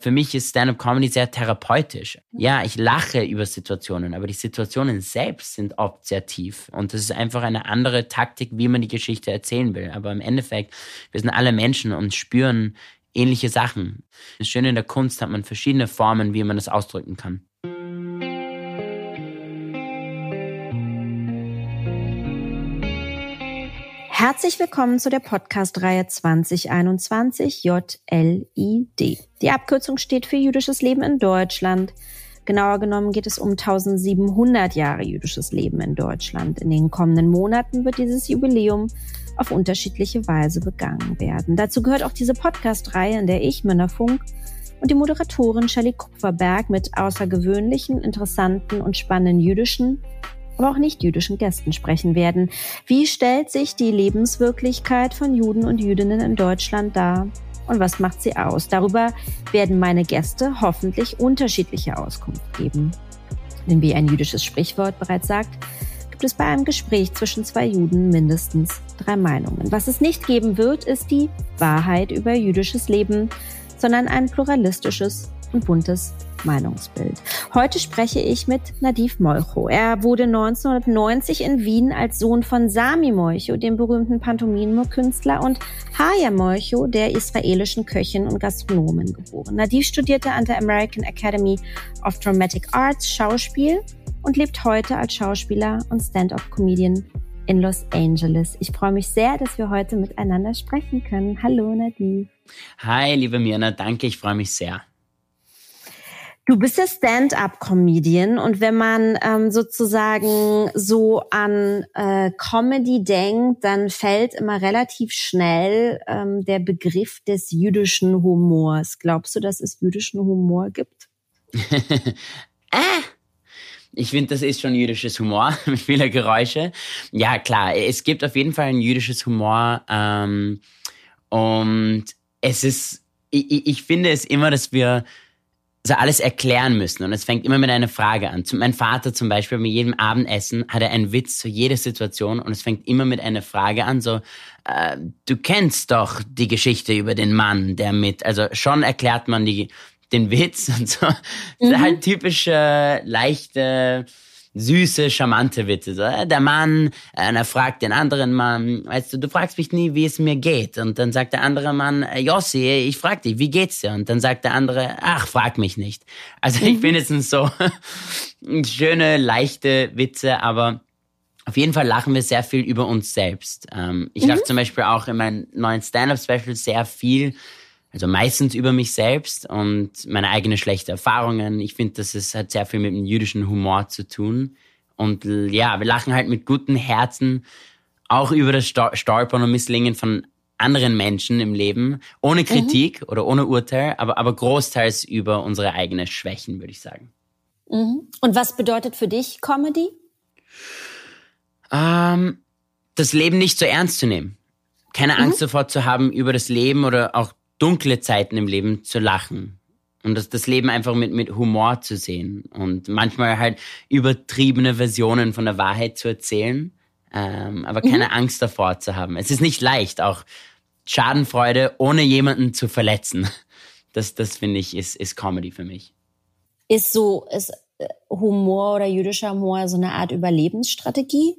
Für mich ist Stand-up-Comedy sehr therapeutisch. Ja, ich lache über Situationen, aber die Situationen selbst sind oft sehr tief. Und das ist einfach eine andere Taktik, wie man die Geschichte erzählen will. Aber im Endeffekt, wir sind alle Menschen und spüren ähnliche Sachen. Das Schöne in der Kunst hat man verschiedene Formen, wie man das ausdrücken kann. Herzlich willkommen zu der Podcast-Reihe 2021 JLID. Die Abkürzung steht für jüdisches Leben in Deutschland. Genauer genommen geht es um 1700 Jahre jüdisches Leben in Deutschland. In den kommenden Monaten wird dieses Jubiläum auf unterschiedliche Weise begangen werden. Dazu gehört auch diese Podcast-Reihe, in der ich, Männer Funk, und die Moderatorin Shelley Kupferberg mit außergewöhnlichen, interessanten und spannenden jüdischen aber auch nicht-jüdischen Gästen sprechen werden. Wie stellt sich die Lebenswirklichkeit von Juden und Jüdinnen in Deutschland dar? Und was macht sie aus? Darüber werden meine Gäste hoffentlich unterschiedliche Auskunft geben. Denn wie ein jüdisches Sprichwort bereits sagt, gibt es bei einem Gespräch zwischen zwei Juden mindestens drei Meinungen. Was es nicht geben wird, ist die Wahrheit über jüdisches Leben, sondern ein pluralistisches und buntes Meinungsbild. Heute spreche ich mit Nadiv Molcho. Er wurde 1990 in Wien als Sohn von Sami Molcho, dem berühmten Pantomime-Künstler, und Haya Molcho, der israelischen Köchin und Gastronomin, geboren. Nadiv studierte an der American Academy of Dramatic Arts Schauspiel und lebt heute als Schauspieler und Stand-up-Comedian in Los Angeles. Ich freue mich sehr, dass wir heute miteinander sprechen können. Hallo Nadiv. Hi, liebe Mirna, danke, ich freue mich sehr. Du bist ja Stand-up-Comedian und wenn man ähm, sozusagen so an äh, Comedy denkt, dann fällt immer relativ schnell ähm, der Begriff des jüdischen Humors. Glaubst du, dass es jüdischen Humor gibt? äh. Ich finde, das ist schon jüdisches Humor mit vielen Geräusche. Ja, klar, es gibt auf jeden Fall ein jüdisches Humor ähm, und es ist, ich, ich finde es immer, dass wir so alles erklären müssen. Und es fängt immer mit einer Frage an. Mein Vater zum Beispiel, mit jedem Abendessen hat er einen Witz zu jeder Situation und es fängt immer mit einer Frage an, so, äh, du kennst doch die Geschichte über den Mann, der mit, also schon erklärt man die, den Witz und so. Mhm. Halt typische, leichte, süße, charmante Witze. So, äh, der Mann, äh, er fragt den anderen Mann, weißt du, du fragst mich nie, wie es mir geht. Und dann sagt der andere Mann, äh, Jossi, ich frag dich, wie geht's dir? Und dann sagt der andere, ach, frag mich nicht. Also ich finde es so schöne, leichte Witze, aber auf jeden Fall lachen wir sehr viel über uns selbst. Ähm, ich mhm. lache zum Beispiel auch in meinem neuen Stand-Up-Special sehr viel also meistens über mich selbst und meine eigenen schlechten Erfahrungen. Ich finde, das ist, hat sehr viel mit dem jüdischen Humor zu tun. Und ja, wir lachen halt mit gutem Herzen auch über das Stolpern und Misslingen von anderen Menschen im Leben, ohne mhm. Kritik mhm. oder ohne Urteil, aber, aber großteils über unsere eigenen Schwächen, würde ich sagen. Mhm. Und was bedeutet für dich Comedy? Ähm, das Leben nicht so ernst zu nehmen. Keine mhm. Angst davor zu haben, über das Leben oder auch dunkle Zeiten im Leben zu lachen und das, das Leben einfach mit, mit Humor zu sehen und manchmal halt übertriebene Versionen von der Wahrheit zu erzählen, ähm, aber keine mhm. Angst davor zu haben. Es ist nicht leicht, auch Schadenfreude ohne jemanden zu verletzen. Das, das finde ich, ist, ist Comedy für mich. Ist so, ist äh, Humor oder jüdischer Humor so eine Art Überlebensstrategie?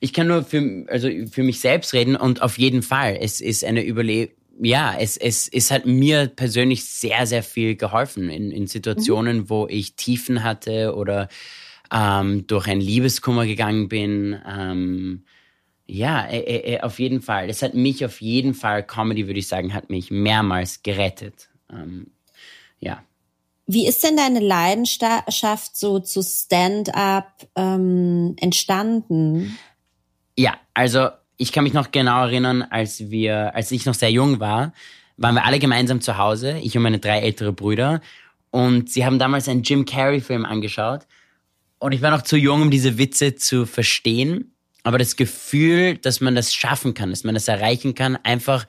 Ich kann nur für, also für mich selbst reden und auf jeden Fall. Es ist eine Überle ja, es, es, es hat mir persönlich sehr, sehr viel geholfen in, in Situationen, mhm. wo ich Tiefen hatte oder ähm, durch ein Liebeskummer gegangen bin. Ähm, ja, äh, äh, auf jeden Fall. Es hat mich auf jeden Fall, Comedy würde ich sagen, hat mich mehrmals gerettet. Ähm, ja. Wie ist denn deine Leidenschaft so zu Stand-up ähm, entstanden? Ja, also ich kann mich noch genau erinnern, als wir, als ich noch sehr jung war, waren wir alle gemeinsam zu Hause, ich und meine drei ältere Brüder. Und sie haben damals einen Jim Carrey-Film angeschaut. Und ich war noch zu jung, um diese Witze zu verstehen. Aber das Gefühl, dass man das schaffen kann, dass man das erreichen kann, einfach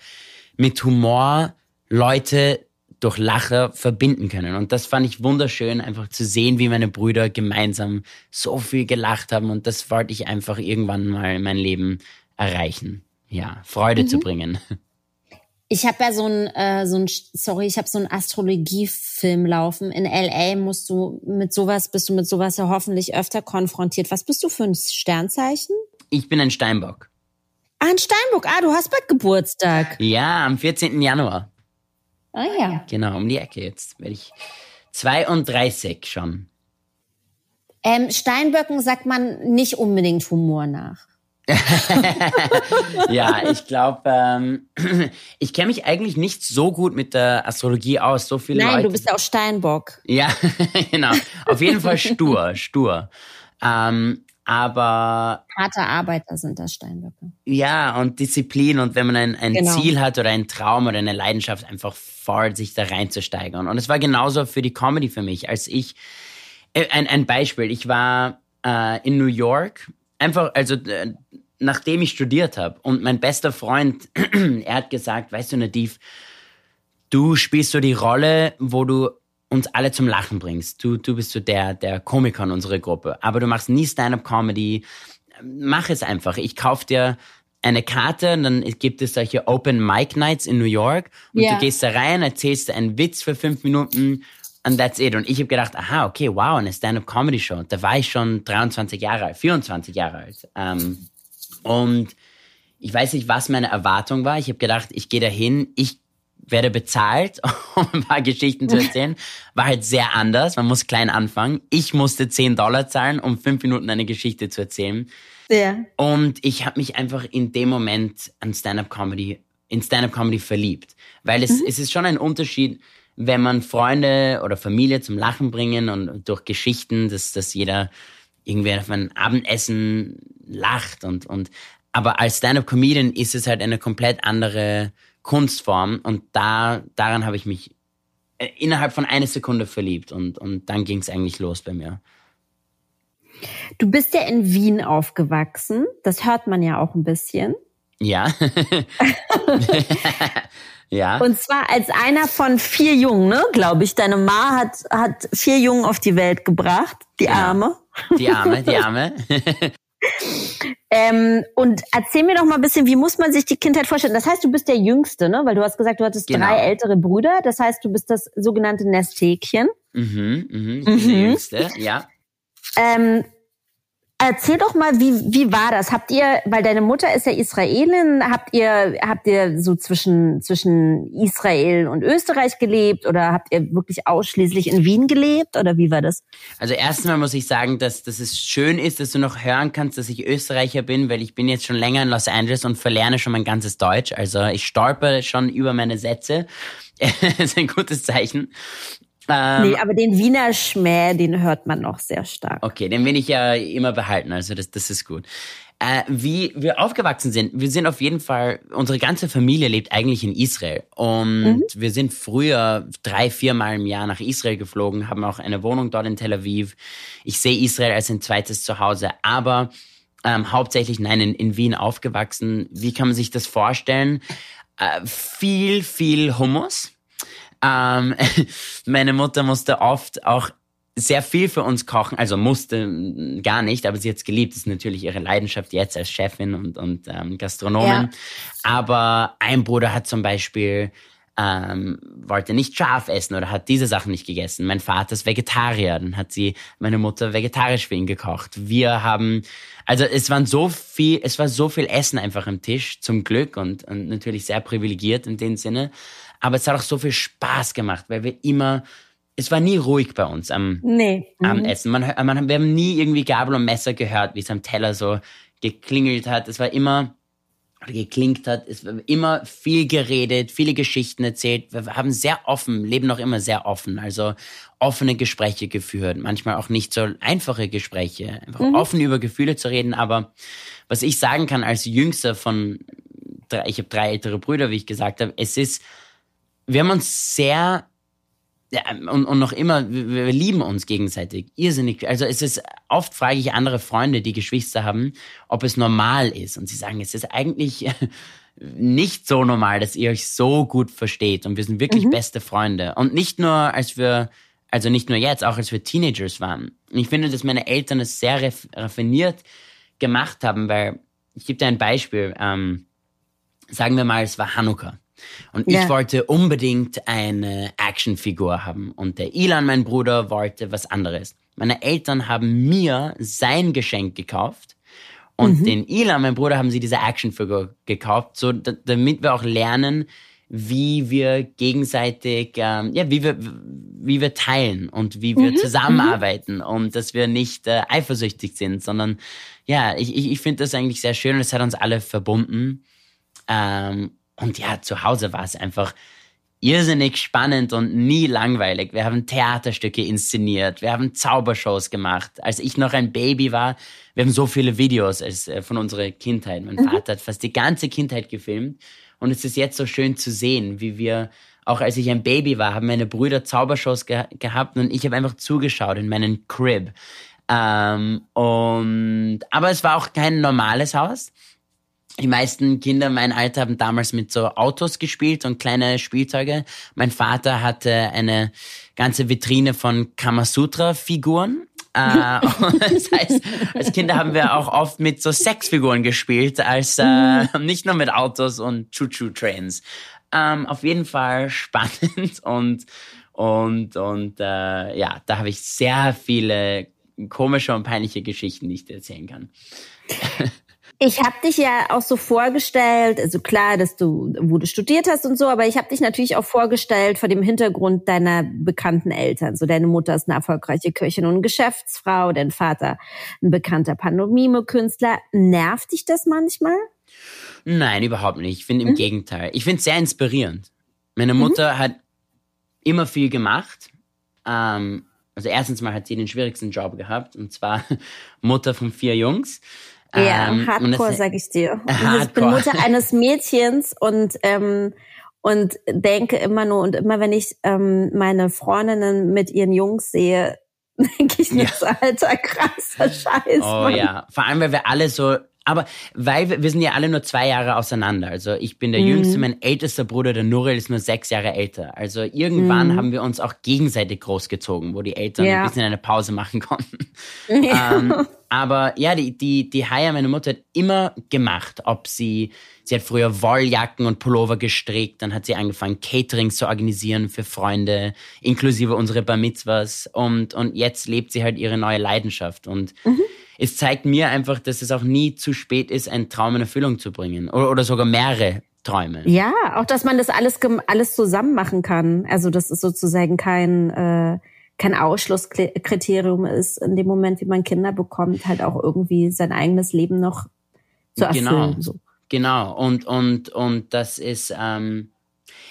mit Humor Leute durch Lacher verbinden können. Und das fand ich wunderschön, einfach zu sehen, wie meine Brüder gemeinsam so viel gelacht haben. Und das wollte ich einfach irgendwann mal in mein Leben erreichen. Ja, Freude mhm. zu bringen. Ich habe ja so ein, äh, so ein, sorry, ich habe so einen Astrologiefilm laufen. In LA musst du mit sowas, bist du mit sowas ja hoffentlich öfter konfrontiert. Was bist du für ein Sternzeichen? Ich bin ein Steinbock. Ah, ein Steinbock. Ah, du hast bald Geburtstag. Ja, am 14. Januar. Ah ja. Genau, um die Ecke jetzt. Werde ich 32 schon. Ähm, Steinböcken sagt man nicht unbedingt Humor nach. ja, ich glaube, ähm, ich kenne mich eigentlich nicht so gut mit der Astrologie aus. So viele Nein, Leute. du bist ja auch Steinbock. Ja, genau. Auf jeden Fall stur, stur. Ähm, aber harte Arbeiter sind das Steinböcke. Ja, und Disziplin und wenn man ein, ein Genau. Ziel hat oder einen Traum oder eine Leidenschaft, einfach voll sich da reinzusteigern. Und es war genauso für die Comedy für mich, als ich äh, ein, ein Beispiel, ich war äh, in New York, einfach, also äh, nachdem ich studiert habe und mein bester Freund, er hat gesagt, weißt du, Nadiv, du spielst so die Rolle, wo du uns alle zum Lachen bringst. Du, du bist so der, der Komiker in unserer Gruppe. Aber du machst nie Stand-up-Comedy. Mach es einfach. Ich kauf dir eine Karte und dann gibt es solche Open Mic Nights in New York und Ja. du gehst da rein, erzählst einen Witz für fünf Minuten and that's it. Und ich habe gedacht, aha, okay, wow, eine Stand-up-Comedy-Show. Da war ich schon 23 Jahre alt, 24 Jahre alt. Ähm, und ich weiß nicht, was meine Erwartung war. Ich habe gedacht, ich gehe dahin, ich werde bezahlt, um ein paar Geschichten zu erzählen. War halt sehr anders. Man muss klein anfangen. Ich musste 10 Dollar zahlen, um fünf Minuten eine Geschichte zu erzählen. Ja. Und ich habe mich einfach in dem Moment an Stand-up-Comedy, in Stand-up-Comedy verliebt. Weil es, es ist schon ein Unterschied, wenn man Freunde oder Familie zum Lachen bringen und durch Geschichten, dass, dass jeder irgendwie auf ein Abendessen lacht und, und aber als Stand-up-Comedian ist es halt eine komplett andere Kunstform und da daran habe ich mich äh, innerhalb von einer Sekunde verliebt und, und dann ging es eigentlich los bei mir. Du bist ja in Wien aufgewachsen. Das hört man ja auch ein bisschen. Ja. ja. Und zwar als einer von vier Jungen, ne, glaube ich. Deine Ma hat, hat vier Jungen auf die Welt gebracht, die Genau. Arme. Die Arme, die Arme. Ähm, und erzähl mir doch mal ein bisschen, wie muss man sich die Kindheit vorstellen? Das heißt, du bist der Jüngste, ne? Weil du hast gesagt, du hattest Genau. drei ältere Brüder. Das heißt, du bist das sogenannte Nesthäkchen. mhm, mhm, ich bin der Mhm. Jüngste, ja. Ähm, erzähl doch mal, wie, wie war das? Habt ihr, weil deine Mutter ist ja Israelin, habt ihr, habt ihr so zwischen, zwischen Israel und Österreich gelebt oder habt ihr wirklich ausschließlich in Wien gelebt oder wie war das? Also erstmal muss ich sagen, dass, dass es schön ist, dass du noch hören kannst, dass ich Österreicher bin, weil ich bin jetzt schon länger in Los Angeles und verlerne schon mein ganzes Deutsch. Also ich stolper schon über meine Sätze. das ist ein gutes Zeichen. Ähm, nee, aber den Wiener Schmäh, den hört man noch sehr stark. Okay, den will ich ja immer behalten, also das, das ist gut. Äh, wie wir aufgewachsen sind, wir sind auf jeden Fall, unsere ganze Familie lebt eigentlich in Israel. Und wir sind früher drei, viermal im Jahr nach Israel geflogen, haben auch eine Wohnung dort in Tel Aviv. Ich sehe Israel als ein zweites Zuhause, aber ähm, hauptsächlich, nein, in, in Wien aufgewachsen. Wie kann man sich das vorstellen? Äh, viel, viel Hummus. Ähm, meine Mutter musste oft auch sehr viel für uns kochen, also musste mm, gar nicht, aber sie hat es geliebt. Das ist natürlich ihre Leidenschaft jetzt als Chefin und, und ähm, Gastronomin. Ja. Aber ein Bruder hat zum Beispiel ähm, wollte nicht scharf essen oder hat diese Sachen nicht gegessen. Mein Vater ist Vegetarier, dann hat sie meine Mutter vegetarisch für ihn gekocht. Wir haben, also es waren so viel, es war so viel Essen einfach am Tisch, zum Glück und, und natürlich sehr privilegiert in dem Sinne. Aber es hat auch so viel Spaß gemacht, weil wir immer, es war nie ruhig bei uns am, Nee. am Mhm. Essen. Man, man, wir haben nie irgendwie Gabel und Messer gehört, wie es am Teller so geklingelt hat. Es war immer, oder geklingt hat. Es war immer viel geredet, viele Geschichten erzählt. Wir haben sehr offen, leben noch immer sehr offen. Also offene Gespräche geführt. Manchmal auch nicht so einfache Gespräche. Einfach offen über Gefühle zu reden. Aber was ich sagen kann als Jüngster von, drei, ich habe drei ältere Brüder, wie ich gesagt habe, es ist, wir haben uns sehr ja, und, und noch immer, wir, wir lieben uns gegenseitig. Irrsinnig. Also es ist, oft frage ich andere Freunde, die Geschwister haben, ob es normal ist. Und sie sagen, es ist eigentlich nicht so normal, dass ihr euch so gut versteht. Und wir sind wirklich beste Freunde. Und nicht nur, als wir, also nicht nur jetzt, auch als wir Teenagers waren. Und ich finde, dass meine Eltern es sehr raff- raffiniert gemacht haben, weil, ich gebe dir ein Beispiel, ähm, sagen wir mal, es war Hanukkah. Und ja. ich wollte unbedingt eine Actionfigur haben. Und der Ilan, mein Bruder, wollte was anderes. Meine Eltern haben mir sein Geschenk gekauft. Und mhm. den Ilan, mein Bruder, haben sie diese Actionfigur gekauft, so damit wir auch lernen, wie wir gegenseitig, ähm, ja, wie wir, wie wir teilen und wie wir mhm. zusammenarbeiten mhm. und dass wir nicht äh, eifersüchtig sind, sondern ja, ich, ich, ich finde das eigentlich sehr schön und es hat uns alle verbunden. Ähm, und ja, zu Hause war es einfach irrsinnig spannend und nie langweilig. Wir haben Theaterstücke inszeniert, wir haben Zaubershows gemacht. Als ich noch ein Baby war, wir haben so viele Videos als, äh, von unserer Kindheit. Mein mhm. Vater hat fast die ganze Kindheit gefilmt und es ist jetzt so schön zu sehen, wie wir, auch als ich ein Baby war, haben meine Brüder Zaubershows ge gehabt und ich habe einfach zugeschaut in meinen Crib. Ähm, und, aber es war auch kein normales Haus. Die meisten Kinder mein Alter haben damals mit so Autos gespielt und kleine Spielzeuge. Mein Vater hatte eine ganze Vitrine von Kamasutra-Figuren äh, das heißt, als Kinder haben wir auch oft mit so Sexfiguren gespielt, als äh, mhm. nicht nur mit Autos und Choo-Choo-Trains. Ähm, auf jeden Fall spannend und und und äh, ja, da habe ich sehr viele komische und peinliche Geschichten, die ich dir erzählen kann. Ich habe dich ja auch so vorgestellt, also klar, dass du, wo du studiert hast und so, aber ich habe dich natürlich auch vorgestellt vor dem Hintergrund deiner bekannten Eltern. So deine Mutter ist eine erfolgreiche Köchin und Geschäftsfrau, dein Vater ein bekannter Pantomime-Künstler. Nervt dich das manchmal? Nein, überhaupt nicht. Ich finde im mhm. Gegenteil. Ich finde es sehr inspirierend. Meine Mutter mhm. hat immer viel gemacht. Ähm, also erstens mal hat sie den schwierigsten Job gehabt, und zwar Mutter von vier Jungs. Ja, ähm, Hardcore, sag ich dir. Hardcore. Ich bin Mutter eines Mädchens und ähm, und denke immer nur und immer wenn ich ähm, meine Freundinnen mit ihren Jungs sehe, denke ich nur, ja. alter krasser Scheiß. Oh Mann. ja, vor allem weil wir alle so aber weil wir, wir sind ja alle nur zwei Jahre auseinander. Also ich bin der mhm. Jüngste, mein ältester Bruder, der Nurel, ist nur sechs Jahre älter. Also irgendwann mhm. haben wir uns auch gegenseitig großgezogen, wo die Eltern ja. ein bisschen eine Pause machen konnten. Ja. Ähm, aber ja, die, die, die Haya, meine Mutter, hat immer gemacht, ob sie, sie hat früher Wolljacken und Pullover gestrickt, dann hat sie angefangen, Caterings zu organisieren für Freunde, inklusive unsere Bar Mitzvahs und, und jetzt lebt sie halt ihre neue Leidenschaft und mhm es zeigt mir einfach, dass es auch nie zu spät ist, einen Traum in Erfüllung zu bringen. Oder, oder sogar mehrere Träume. Ja, auch dass man das alles, alles zusammen machen kann. Also dass es sozusagen kein, äh, kein Ausschlusskriterium ist, in dem Moment, wie man Kinder bekommt, halt auch irgendwie sein eigenes Leben noch zu erfüllen. Genau, so. genau. Und, und, und das ist... Ähm,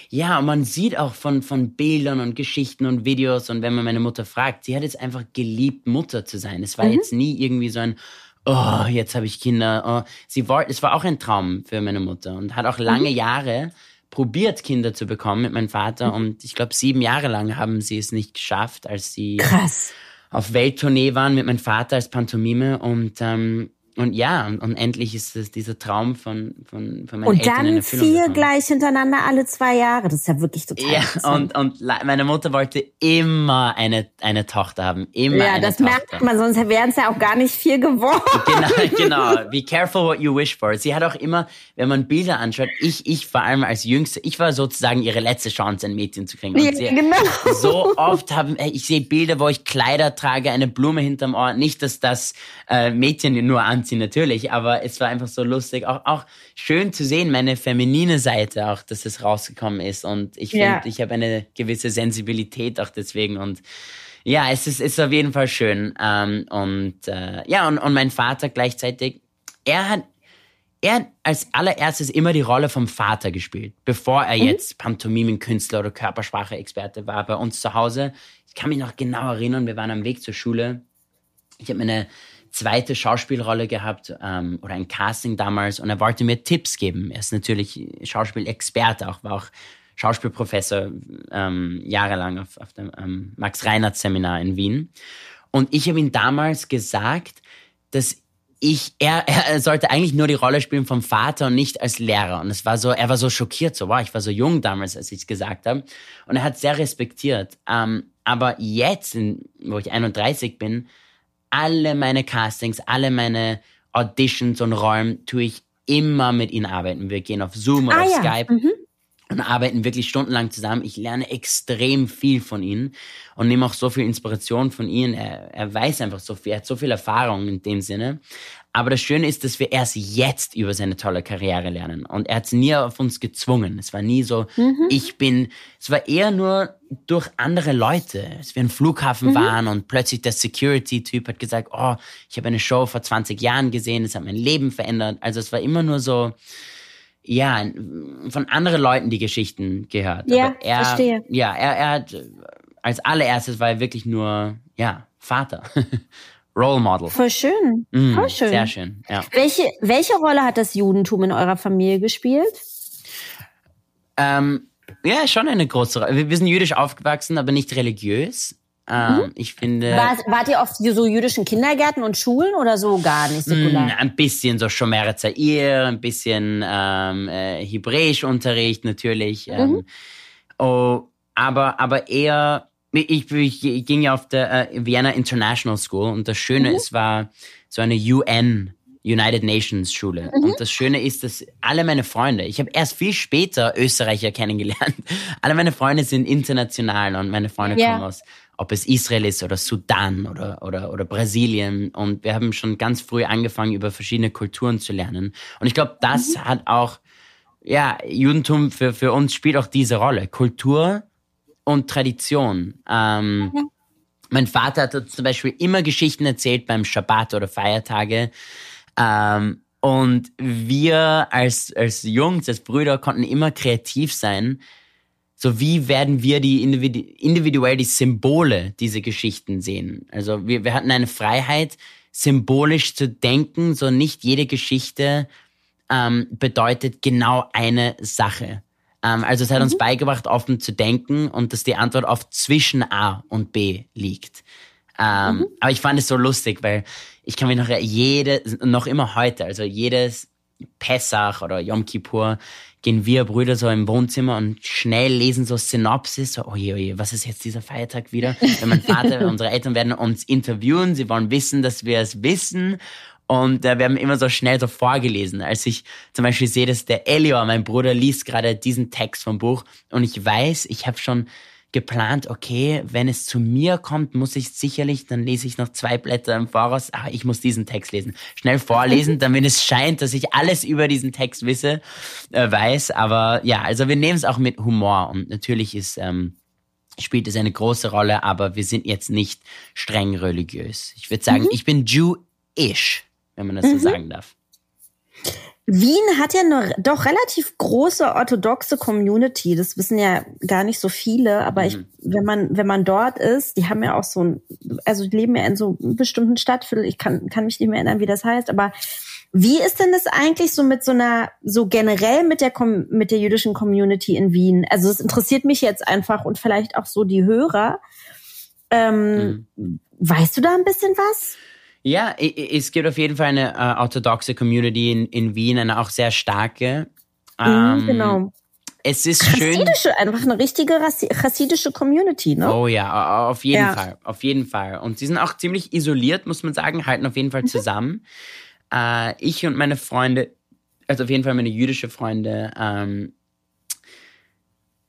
ja, und man sieht auch von, von Bildern und Geschichten und Videos und wenn man meine Mutter fragt, sie hat jetzt einfach geliebt, Mutter zu sein. Es war mhm. jetzt nie irgendwie so ein, oh, jetzt habe ich Kinder. Oh. Sie wollte, es war auch ein Traum für meine Mutter und hat auch lange mhm. Jahre probiert, Kinder zu bekommen mit meinem Vater. Mhm. Und ich glaube, sieben Jahre lang haben sie es nicht geschafft, als sie Krass. auf Welttournee waren mit meinem Vater als Pantomime. Und ähm, und ja, und, und, endlich ist es dieser Traum von, von, von meinen und Eltern Und dann vier gleich hintereinander alle zwei Jahre. Das ist ja wirklich total Ja, und, und meine Mutter wollte immer eine, eine Tochter haben. Immer ja, eine das Tochter. merkt man, sonst wären es ja auch gar nicht vier geworden. Genau, genau. Be careful what you wish for. Sie hat auch immer, wenn man Bilder anschaut, ich, ich vor allem als Jüngste, ich war sozusagen ihre letzte Chance, ein Mädchen zu kriegen. Und ja, genau. So oft haben, ich sehe Bilder, wo ich Kleider trage, eine Blume hinterm Ohr. Nicht, dass das äh, Mädchen nur an anziehen, natürlich, aber es war einfach so lustig. Auch, auch schön zu sehen, meine feminine Seite auch, dass es rausgekommen ist. Und ich finde, ja. ich habe eine gewisse Sensibilität auch deswegen. Und ja, es ist, ist auf jeden Fall schön. Ähm, und äh, ja, und, und mein Vater gleichzeitig, er hat er hat als allererstes immer die Rolle vom Vater gespielt, bevor er mhm. jetzt Pantomimenkünstler oder Körpersprache-Experte war bei uns zu Hause. Ich kann mich noch genau erinnern, wir waren am Weg zur Schule. Ich habe meine zweite Schauspielrolle gehabt ähm, oder ein Casting damals und er wollte mir Tipps geben. Er ist natürlich Schauspielexperte, auch war auch Schauspielprofessor ähm, jahrelang auf, auf dem ähm, Max Reinhardt Seminar in Wien. Und ich habe ihm damals gesagt, dass ich, er, er sollte eigentlich nur die Rolle spielen vom Vater und nicht als Lehrer. Und es war so, er war so schockiert, so, wow, ich war so jung damals, als ich es gesagt habe. Und er hat sehr respektiert. Ähm, aber jetzt, wo ich 31 bin, alle meine Castings, alle meine Auditions und Rollen tue ich immer mit ihnen arbeiten. Wir gehen auf Zoom oder ah, auf ja. Skype. Mhm. und arbeiten wirklich stundenlang zusammen. Ich lerne extrem viel von ihm und nehme auch so viel Inspiration von ihm. Er, er weiß einfach so viel, er hat so viel Erfahrung in dem Sinne. Aber das Schöne ist, dass wir erst jetzt über seine tolle Karriere lernen. Und er hat es nie auf uns gezwungen. Es war nie so, mhm. ich bin, es war eher nur durch andere Leute. Als wir im Flughafen mhm. waren und plötzlich der Security-Typ hat gesagt, oh, ich habe eine Show vor 20 Jahren gesehen, es hat mein Leben verändert. Also es war immer nur so, ja, von anderen Leuten die Geschichten gehört. Ja, Aber er, verstehe. Ja, er, er hat, als allererstes war er wirklich nur, ja, Vater. Role Model. Voll schön. Mm, Voll schön. Sehr schön, ja. Welche, welche Rolle hat das Judentum in eurer Familie gespielt? Ähm, ja, schon eine große Rolle. Wir sind jüdisch aufgewachsen, aber nicht religiös. Ähm, mhm. Ich finde. War, wart ihr auf so jüdischen Kindergärten und Schulen oder so gar nicht säkular? Mm, ein bisschen so Shomer Zair, ein bisschen ähm, äh, Hebräischunterricht natürlich. Ähm, mhm. oh, aber, aber eher ich, ich, ich ging ja auf der äh, Vienna International School und das Schöne, mhm. es war so eine UN, United Nations Schule. Mhm. Und das Schöne ist, dass alle meine Freunde, ich habe erst viel später Österreicher kennengelernt, alle meine Freunde sind international und meine Freunde yeah. kommen aus, ob es Israel ist oder Sudan oder, oder, oder Brasilien. Und wir haben schon ganz früh angefangen, über verschiedene Kulturen zu lernen. Und ich glaube, das mhm. hat auch, ja, Judentum für, für uns spielt auch diese Rolle. Kultur und Tradition. Ähm, ja. Mein Vater hat zum Beispiel immer Geschichten erzählt beim Schabbat oder Feiertage. Ähm, und wir als, als Jungs, als Brüder konnten immer kreativ sein. So wie werden wir die individu individuell die Symbole dieser Geschichten sehen? Also wir, wir hatten eine Freiheit, symbolisch zu denken. So nicht jede Geschichte ähm, bedeutet genau eine Sache. Ähm, also es hat mhm. uns beigebracht, offen zu denken und dass die Antwort oft zwischen A und B liegt. Ähm, mhm. Aber ich fand es so lustig, weil ich kann mich noch jede, noch immer heute, also jedes Pessach oder Yom Kippur gehen wir Brüder so im Wohnzimmer und schnell lesen so Synopsis, so, oje, oje, was ist jetzt dieser Feiertag wieder? Weil mein Vater, unsere Eltern werden uns interviewen, sie wollen wissen, dass wir es wissen und äh, wir haben immer so schnell so vorgelesen. Als ich zum Beispiel sehe, dass der Elior, mein Bruder, liest gerade diesen Text vom Buch und ich weiß, ich habe schon geplant, okay, wenn es zu mir kommt, muss ich sicherlich, dann lese ich noch zwei Blätter im Voraus, aber ich muss diesen Text lesen. Schnell vorlesen, damit es scheint, dass ich alles über diesen Text wisse, äh, weiß. Aber ja, also wir nehmen es auch mit Humor und natürlich ist, ähm, spielt es eine große Rolle, aber wir sind jetzt nicht streng religiös. Ich würde sagen, mhm. ich bin Jew-ish wenn man das mhm. so sagen darf. Wien hat ja eine doch relativ große orthodoxe Community. Das wissen ja gar nicht so viele, aber mhm. ich, wenn man, wenn man dort ist, die haben ja auch so ein, also die leben ja in so einem bestimmten Stadtviertel. Ich kann, kann mich nicht mehr erinnern, wie das heißt, aber wie ist denn das eigentlich so mit so einer, so generell mit der, mit der jüdischen Community in Wien? Also es interessiert mich jetzt einfach und vielleicht auch so die Hörer. Ähm, mhm. Weißt du da ein bisschen was? Ja, es gibt auf jeden Fall eine äh, orthodoxe Community in, in Wien, eine auch sehr starke. Mhm, ähm, genau. Es ist schön. einfach eine richtige chassidische Community, ne? Oh ja, auf jeden ja. Fall, auf jeden Fall. Und sie sind auch ziemlich isoliert, muss man sagen, halten auf jeden Fall mhm. zusammen. Mhm. Äh, ich und meine Freunde, also auf jeden Fall meine jüdische Freunde, ähm,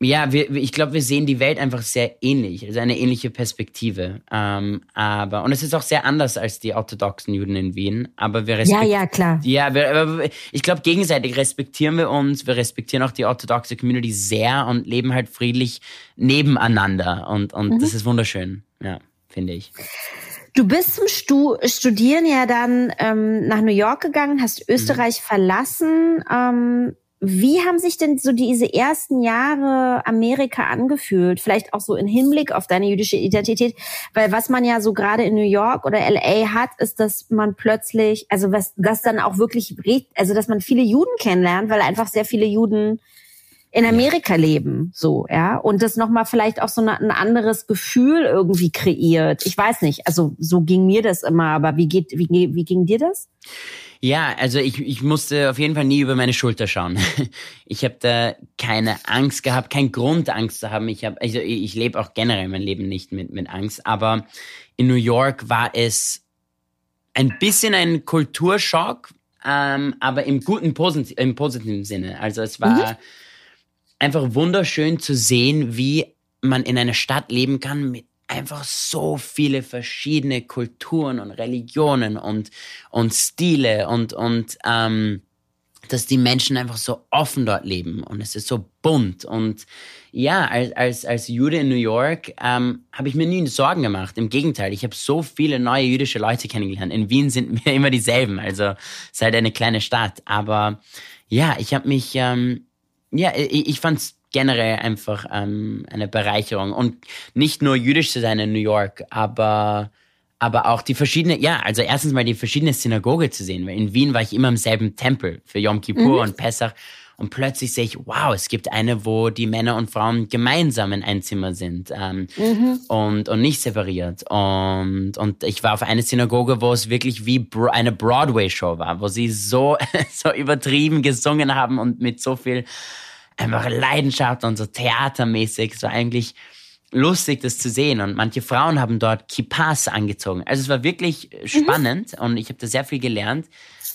ja, wir, ich glaube, wir sehen die Welt einfach sehr ähnlich, also eine ähnliche Perspektive. Ähm, aber und es ist auch sehr anders als die orthodoxen Juden in Wien. Aber wir respektieren. Ja, ja, klar. Ja, wir, ich glaube, gegenseitig respektieren wir uns. Wir respektieren auch die orthodoxe Community sehr und leben halt friedlich nebeneinander. Und und mhm. das ist wunderschön. Ja, finde ich. Du bist zum Stu Studieren ja dann ähm, nach New York gegangen, hast Österreich mhm. verlassen. Ähm, wie haben sich denn so diese ersten Jahre Amerika angefühlt? Vielleicht auch so in Hinblick auf deine jüdische Identität, weil was man ja so gerade in New York oder LA hat, ist, dass man plötzlich, also was, das dann auch wirklich, also dass man viele Juden kennenlernt, weil einfach sehr viele Juden in Amerika leben, so, ja, und das nochmal vielleicht auch so eine, ein anderes Gefühl irgendwie kreiert. Ich weiß nicht, also so ging mir das immer, aber wie geht, wie, wie ging dir das? Ja, also ich, ich musste auf jeden Fall nie über meine Schulter schauen. Ich habe da keine Angst gehabt, kein Grund Angst zu haben. Ich habe, also ich lebe auch generell mein Leben nicht mit mit Angst, aber in New York war es ein bisschen ein Kulturschock, ähm, aber im guten, im positiven Sinne. Also es war mhm einfach wunderschön zu sehen, wie man in einer Stadt leben kann mit einfach so viele verschiedene Kulturen und Religionen und, und Stile und, und ähm, dass die Menschen einfach so offen dort leben und es ist so bunt. Und ja, als, als, als Jude in New York ähm, habe ich mir nie Sorgen gemacht. Im Gegenteil, ich habe so viele neue jüdische Leute kennengelernt. In Wien sind wir immer dieselben, also es ist halt eine kleine Stadt. Aber ja, ich habe mich, ähm, ja, ich, ich fand es generell einfach ähm, eine Bereicherung. Und nicht nur jüdisch zu sein in New York, aber aber auch die verschiedene, ja, also erstens mal die verschiedene Synagoge zu sehen. In Wien war ich immer im selben Tempel für Yom Kippur mhm. und Pessach. Und plötzlich sehe ich, wow, es gibt eine, wo die Männer und Frauen gemeinsam in ein Zimmer sind ähm, mhm. und, und nicht separiert. Und, und ich war auf eine Synagoge, wo es wirklich wie eine Broadway-Show war, wo sie so, so übertrieben gesungen haben und mit so viel einfach Leidenschaft und so theatermäßig, so eigentlich lustig, das zu sehen. Und manche Frauen haben dort Kippas angezogen. Also es war wirklich mhm. spannend mhm. und ich habe da sehr viel gelernt.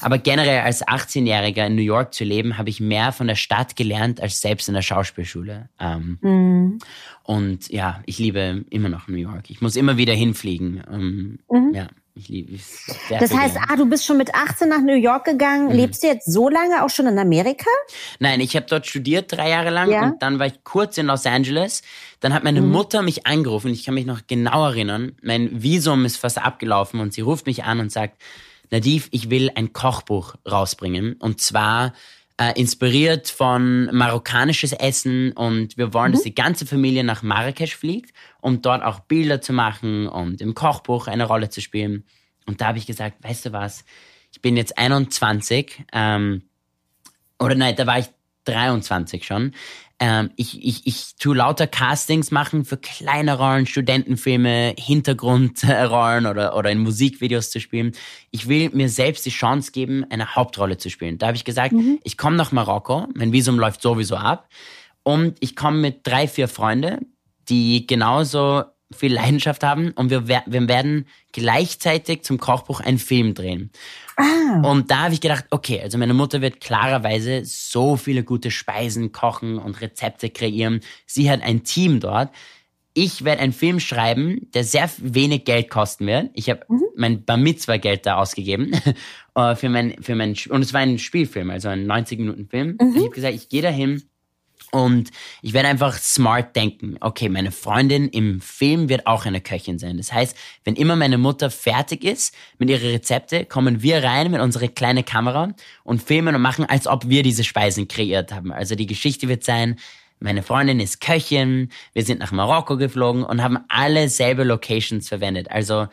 Aber generell als 18-Jähriger in New York zu leben, habe ich mehr von der Stadt gelernt als selbst in der Schauspielschule. Ähm, mhm. Und ja, ich liebe immer noch New York. Ich muss immer wieder hinfliegen. Um, mhm. Ja. Ich liebe es. Das heißt, ah, du bist schon mit 18 nach New York gegangen. Mhm. Lebst du jetzt so lange auch schon in Amerika? Nein, ich habe dort studiert drei Jahre lang ja? und dann war ich kurz in Los Angeles. Dann hat meine mhm. Mutter mich angerufen. Ich kann mich noch genau erinnern. Mein Visum ist fast abgelaufen und sie ruft mich an und sagt, Nadiv, ich will ein Kochbuch rausbringen und zwar äh, inspiriert von marokkanisches Essen und wir wollen, mhm. dass die ganze Familie nach Marrakesch fliegt, um dort auch Bilder zu machen und im Kochbuch eine Rolle zu spielen. Und da habe ich gesagt, weißt du was, ich bin jetzt 21, ähm, oder nein, da war ich 23 schon. Ähm, ich, ich, ich tu lauter Castings machen für kleine Rollen, Studentenfilme, Hintergrundrollen oder, oder in Musikvideos zu spielen. Ich will mir selbst die Chance geben, eine Hauptrolle zu spielen. Da habe ich gesagt, mhm. ich komme nach Marokko, mein Visum läuft sowieso ab. Und ich komme mit drei, vier Freunde, die genauso viel Leidenschaft haben und wir, wir werden gleichzeitig zum Kochbuch einen Film drehen. Ah. Und da habe ich gedacht, okay, also meine Mutter wird klarerweise so viele gute Speisen kochen und Rezepte kreieren. Sie hat ein Team dort. Ich werde einen Film schreiben, der sehr wenig Geld kosten wird. Ich habe mhm. mein Bar Mitzvah Geld da ausgegeben äh, für mein für mein und es war ein Spielfilm, also ein 90 Minuten Film. Mhm. Ich habe gesagt, ich gehe dahin und ich werde einfach smart denken. Okay, meine Freundin im Film wird auch eine Köchin sein. Das heißt, wenn immer meine Mutter fertig ist mit ihren Rezepte, kommen wir rein mit unserer kleinen Kamera und filmen und machen, als ob wir diese Speisen kreiert haben. Also die Geschichte wird sein, meine Freundin ist Köchin, wir sind nach Marokko geflogen und haben alle selbe Locations verwendet. Also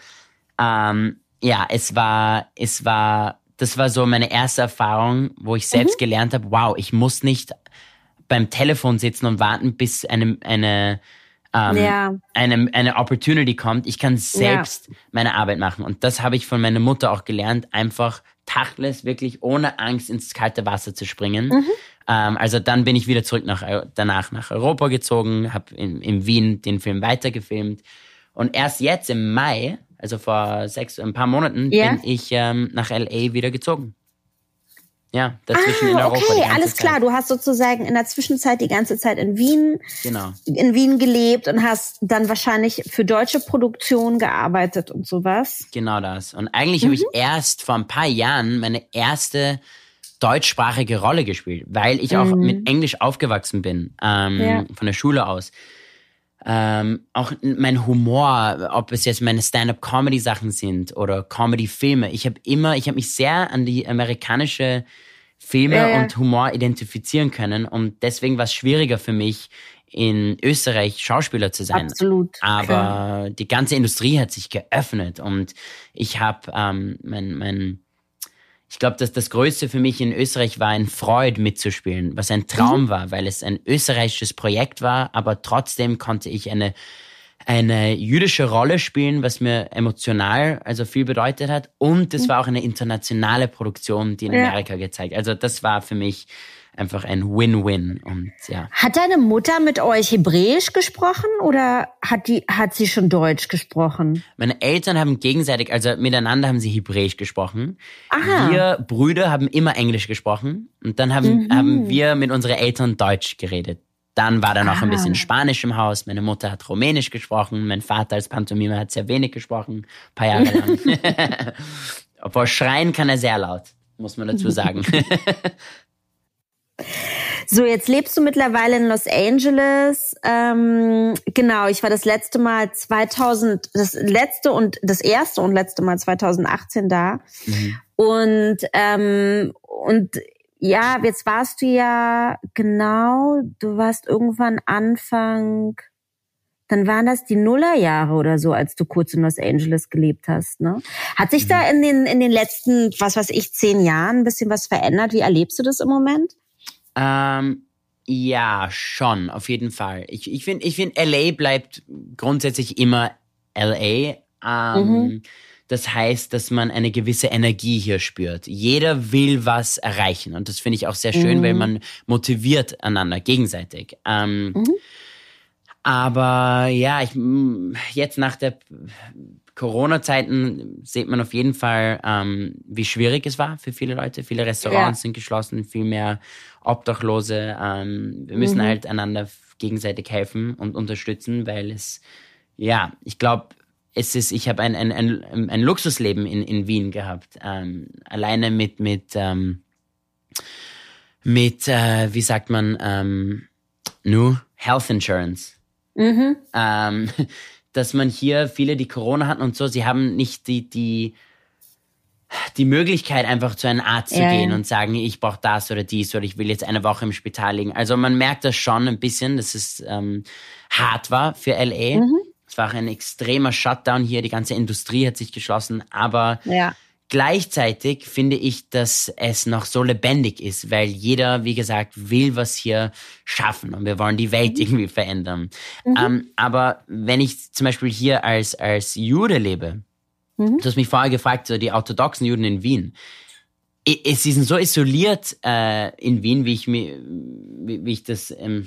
ähm, ja, es war, es war, das war so meine erste Erfahrung, wo ich selbst mhm. gelernt habe, wow, ich muss nicht beim Telefon sitzen und warten, bis eine, eine, ähm, ja. eine, eine Opportunity kommt. Ich kann selbst ja. meine Arbeit machen. Und das habe ich von meiner Mutter auch gelernt, einfach tachless, wirklich ohne Angst ins kalte Wasser zu springen. Mhm. Ähm, also dann bin ich wieder zurück nach, danach nach Europa gezogen, habe in, in Wien den Film weitergefilmt. Und erst jetzt im Mai, also vor sechs, ein paar Monaten, yeah. bin ich ähm, nach LA wieder gezogen. Ja, dazwischen ah, in Europa. Okay, alles Zeit. klar. Du hast sozusagen in der Zwischenzeit die ganze Zeit in Wien, genau. in Wien gelebt und hast dann wahrscheinlich für deutsche Produktion gearbeitet und sowas. Genau das. Und eigentlich mhm. habe ich erst vor ein paar Jahren meine erste deutschsprachige Rolle gespielt, weil ich auch mhm. mit Englisch aufgewachsen bin, ähm, ja. von der Schule aus. Ähm, auch mein Humor, ob es jetzt meine Stand-up-Comedy-Sachen sind oder Comedy-Filme. Ich habe immer, ich habe mich sehr an die amerikanische Filme ja, ja. und Humor identifizieren können und deswegen war es schwieriger für mich, in Österreich Schauspieler zu sein. Absolut. Aber klar. die ganze Industrie hat sich geöffnet und ich habe ähm, mein, mein ich glaube, dass das Größte für mich in Österreich war, in Freud mitzuspielen, was ein Traum mhm. war, weil es ein österreichisches Projekt war, aber trotzdem konnte ich eine, eine jüdische Rolle spielen, was mir emotional also viel bedeutet hat. Und es mhm. war auch eine internationale Produktion, die in Amerika ja. gezeigt. Also das war für mich einfach ein Win-Win und ja. Hat deine Mutter mit euch Hebräisch gesprochen oder hat die hat sie schon Deutsch gesprochen? Meine Eltern haben gegenseitig, also miteinander haben sie Hebräisch gesprochen. Aha. Wir Brüder haben immer Englisch gesprochen und dann haben mhm. haben wir mit unseren Eltern Deutsch geredet. Dann war da noch ah. ein bisschen Spanisch im Haus. Meine Mutter hat Rumänisch gesprochen. Mein Vater als Pantomime hat sehr wenig gesprochen, ein paar Jahre lang. Obwohl schreien kann er sehr laut, muss man dazu sagen. So, jetzt lebst du mittlerweile in Los Angeles. Ähm, genau, ich war das letzte Mal 2000, das letzte und das erste und letzte Mal 2018 da. Mhm. Und ähm, und ja, jetzt warst du ja genau, du warst irgendwann Anfang, dann waren das die Nullerjahre oder so, als du kurz in Los Angeles gelebt hast, ne? Hat sich mhm. da in den, in den letzten, was weiß ich, zehn Jahren ein bisschen was verändert? Wie erlebst du das im Moment? Ähm, ja, schon, auf jeden Fall. Ich, ich finde, ich find, LA bleibt grundsätzlich immer LA. Ähm, mhm. Das heißt, dass man eine gewisse Energie hier spürt. Jeder will was erreichen. Und das finde ich auch sehr schön, mhm. weil man motiviert einander gegenseitig. Ähm, mhm. Aber ja, ich, jetzt nach der Corona-Zeiten sieht man auf jeden Fall, ähm, wie schwierig es war für viele Leute. Viele Restaurants ja. sind geschlossen, viel mehr Obdachlose. Ähm, wir müssen mhm. halt einander gegenseitig helfen und unterstützen, weil es, ja, ich glaube, es ist, ich habe ein, ein, ein, ein Luxusleben in, in Wien gehabt. Ähm, alleine mit, mit, ähm, mit äh, wie sagt man, ähm, nur Health Insurance. Mhm. Ähm, dass man hier viele, die Corona hatten und so, sie haben nicht die, die, die Möglichkeit, einfach zu einem Arzt ja, zu gehen ja. und sagen, ich brauche das oder dies oder ich will jetzt eine Woche im Spital liegen. Also man merkt das schon ein bisschen, dass es ähm, hart war für LA. Mhm. Es war ein extremer Shutdown hier, die ganze Industrie hat sich geschlossen, aber ja. gleichzeitig finde ich, dass es noch so lebendig ist, weil jeder, wie gesagt, will was hier schaffen und wir wollen die Welt mhm. irgendwie verändern. Mhm. Ähm, aber wenn ich zum Beispiel hier als, als Jude lebe, mhm. du hast mich vorher gefragt, so die orthodoxen Juden in Wien, sie sind so isoliert äh, in Wien, wie ich, mir, wie, wie ich das ähm,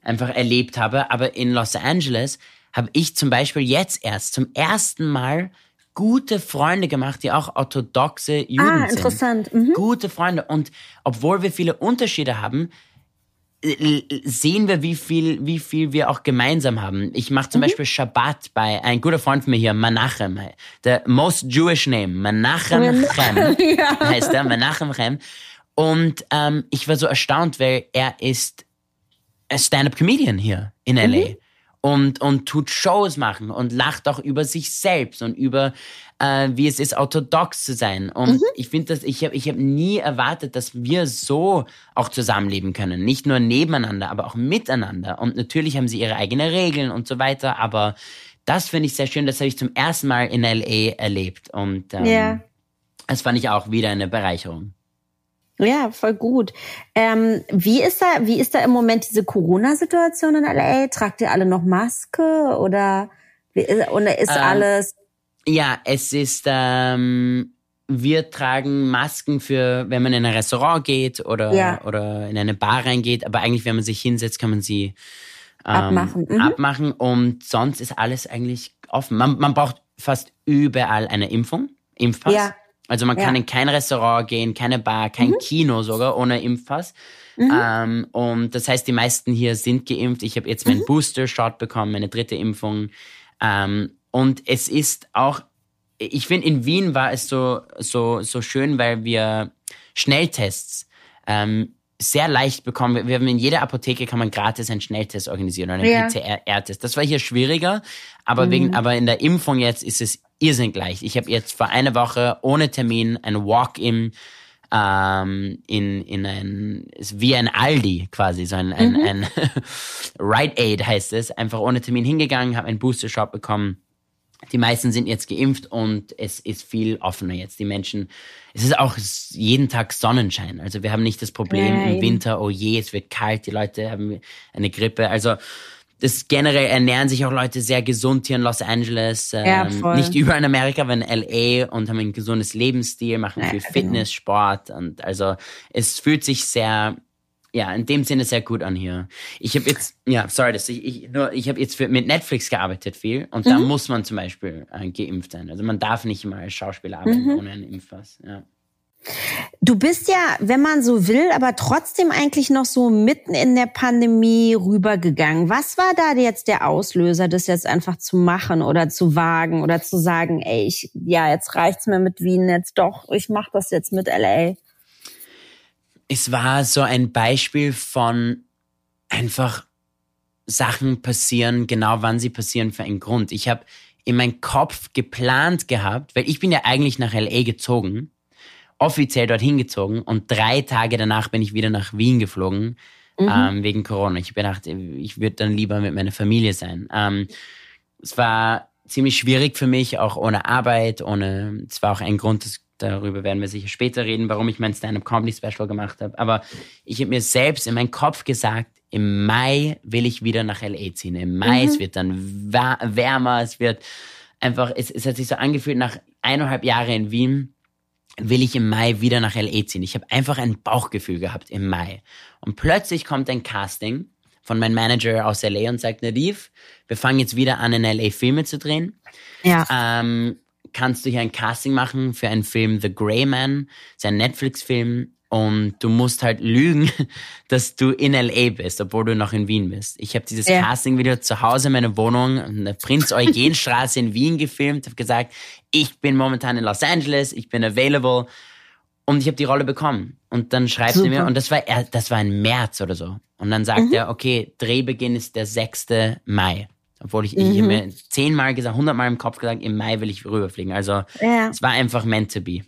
einfach erlebt habe, aber in Los Angeles habe ich zum Beispiel jetzt erst zum ersten Mal gute Freunde gemacht, die auch orthodoxe Juden ah, sind. interessant. Mhm. Gute Freunde. Und obwohl wir viele Unterschiede haben, sehen wir, wie viel, wie viel wir auch gemeinsam haben. Ich mache zum mhm. Beispiel Shabbat bei ein guter Freund von mir hier, Menachem, der most Jewish name, Menachem Chem, ja. heißt er, Menachem Chem. Und ähm, ich war so erstaunt, weil er ist ein Stand-up-Comedian hier in LA. Mhm und, und tut Shows machen und lacht auch über sich selbst und über, äh, wie es ist, orthodox zu sein. Und mhm. ich finde das, ich habe ich hab nie erwartet, dass wir so auch zusammenleben können. Nicht nur nebeneinander, aber auch miteinander. Und natürlich haben sie ihre eigenen Regeln und so weiter, aber das finde ich sehr schön. Das habe ich zum ersten Mal in LA erlebt. Und ähm, yeah. das fand ich auch wieder eine Bereicherung. Ja, voll gut. Ähm, wie ist da, wie ist da im Moment diese Corona-Situation in LA? Tragt ihr alle noch Maske oder, oder ist ähm, alles? Ja, es ist, ähm, wir tragen Masken für, wenn man in ein Restaurant geht oder, ja. oder in eine Bar reingeht, aber eigentlich, wenn man sich hinsetzt, kann man sie ähm, abmachen. Mhm. abmachen und sonst ist alles eigentlich offen. Man, man braucht fast überall eine Impfung, Impfpass. Ja. Also man ja. kann in kein Restaurant gehen, keine Bar, kein mhm. Kino sogar ohne Impfpass. Mhm. Ähm, und das heißt, die meisten hier sind geimpft. Ich habe jetzt meinen mhm. Booster-Shot bekommen, meine dritte Impfung. Ähm, und es ist auch, ich finde, in Wien war es so, so, so schön, weil wir Schnelltests ähm, sehr leicht bekommen. Wir haben in jeder Apotheke kann man gratis einen Schnelltest organisieren oder einen ja. PCR-Test. Das war hier schwieriger, aber mhm. wegen, aber in der Impfung jetzt ist es irrsinnig leicht. Ich habe jetzt vor einer Woche ohne Termin ein Walk-in ähm, in, in ein, ist wie ein Aldi quasi, so ein, ein, mhm. ein Rite Aid heißt es, einfach ohne Termin hingegangen, habe einen Booster-Shop bekommen. Die meisten sind jetzt geimpft und es ist viel offener jetzt. Die Menschen, es ist auch jeden Tag Sonnenschein. Also wir haben nicht das Problem ja, im Winter, oh je, es wird kalt, die Leute haben eine Grippe. Also das generell ernähren sich auch Leute sehr gesund hier in Los Angeles. Ähm, ja, voll. Nicht überall in Amerika, aber in LA und haben ein gesundes Lebensstil, machen ja, viel genau. Fitness, genau. Sport und also es fühlt sich sehr, ja, in dem Sinne sehr gut an hier. Ich habe jetzt, ja, sorry, dass ich, ich nur, ich habe jetzt für, mit Netflix gearbeitet viel und mhm. da muss man zum Beispiel äh, geimpft sein. Also man darf nicht mal als Schauspieler arbeiten mhm. ohne einen Impfpass. Ja. Du bist ja, wenn man so will, aber trotzdem eigentlich noch so mitten in der Pandemie rübergegangen. Was war da jetzt der Auslöser, das jetzt einfach zu machen oder zu wagen oder zu sagen, ey, ich, ja, jetzt reicht's mir mit Wien jetzt doch, ich mach das jetzt mit LA? Es war so ein Beispiel von einfach Sachen passieren, genau wann sie passieren für einen Grund. Ich habe in meinem Kopf geplant gehabt, weil ich bin ja eigentlich nach LA gezogen offiziell dorthin gezogen und drei Tage danach bin ich wieder nach Wien geflogen, mhm. ähm, wegen Corona. Ich gedacht, ich würde dann lieber mit meiner Familie sein. Ähm, es war ziemlich schwierig für mich, auch ohne Arbeit, ohne, es war auch ein Grund, das, darüber werden wir sicher später reden, warum ich mein Stand-Up-Comedy-Special gemacht habe. Aber ich habe mir selbst in meinen Kopf gesagt, im Mai will ich wieder nach L.A. ziehen. Im Mai, mhm. es wird dann wärmer, es wird einfach, es, es hat sich so angefühlt nach eineinhalb Jahren in Wien, will ich im Mai wieder nach LA ziehen. Ich habe einfach ein Bauchgefühl gehabt im Mai. Und plötzlich kommt ein Casting von meinem Manager aus LA und sagt, Nadiv, wir fangen jetzt wieder an, in LA Filme zu drehen. Ja. Ähm, kannst du hier ein Casting machen für einen Film The Grey Man? Das ist ein Netflix-Film und du musst halt lügen, dass du in LA bist, obwohl du noch in Wien bist. Ich habe dieses ja. Casting-Video zu Hause in meiner Wohnung in der Prinz-Eugen-Straße in Wien gefilmt, habe gesagt, ich bin momentan in Los Angeles, ich bin available und ich habe die Rolle bekommen. Und dann schreibt Super. er mir, und das war, das war im März oder so. Und dann sagt mhm. er, okay, Drehbeginn ist der 6. Mai. Obwohl ich, mhm. ich mir zehnmal gesagt, hundertmal im Kopf gesagt, im Mai will ich rüberfliegen. Also ja. es war einfach meant to be.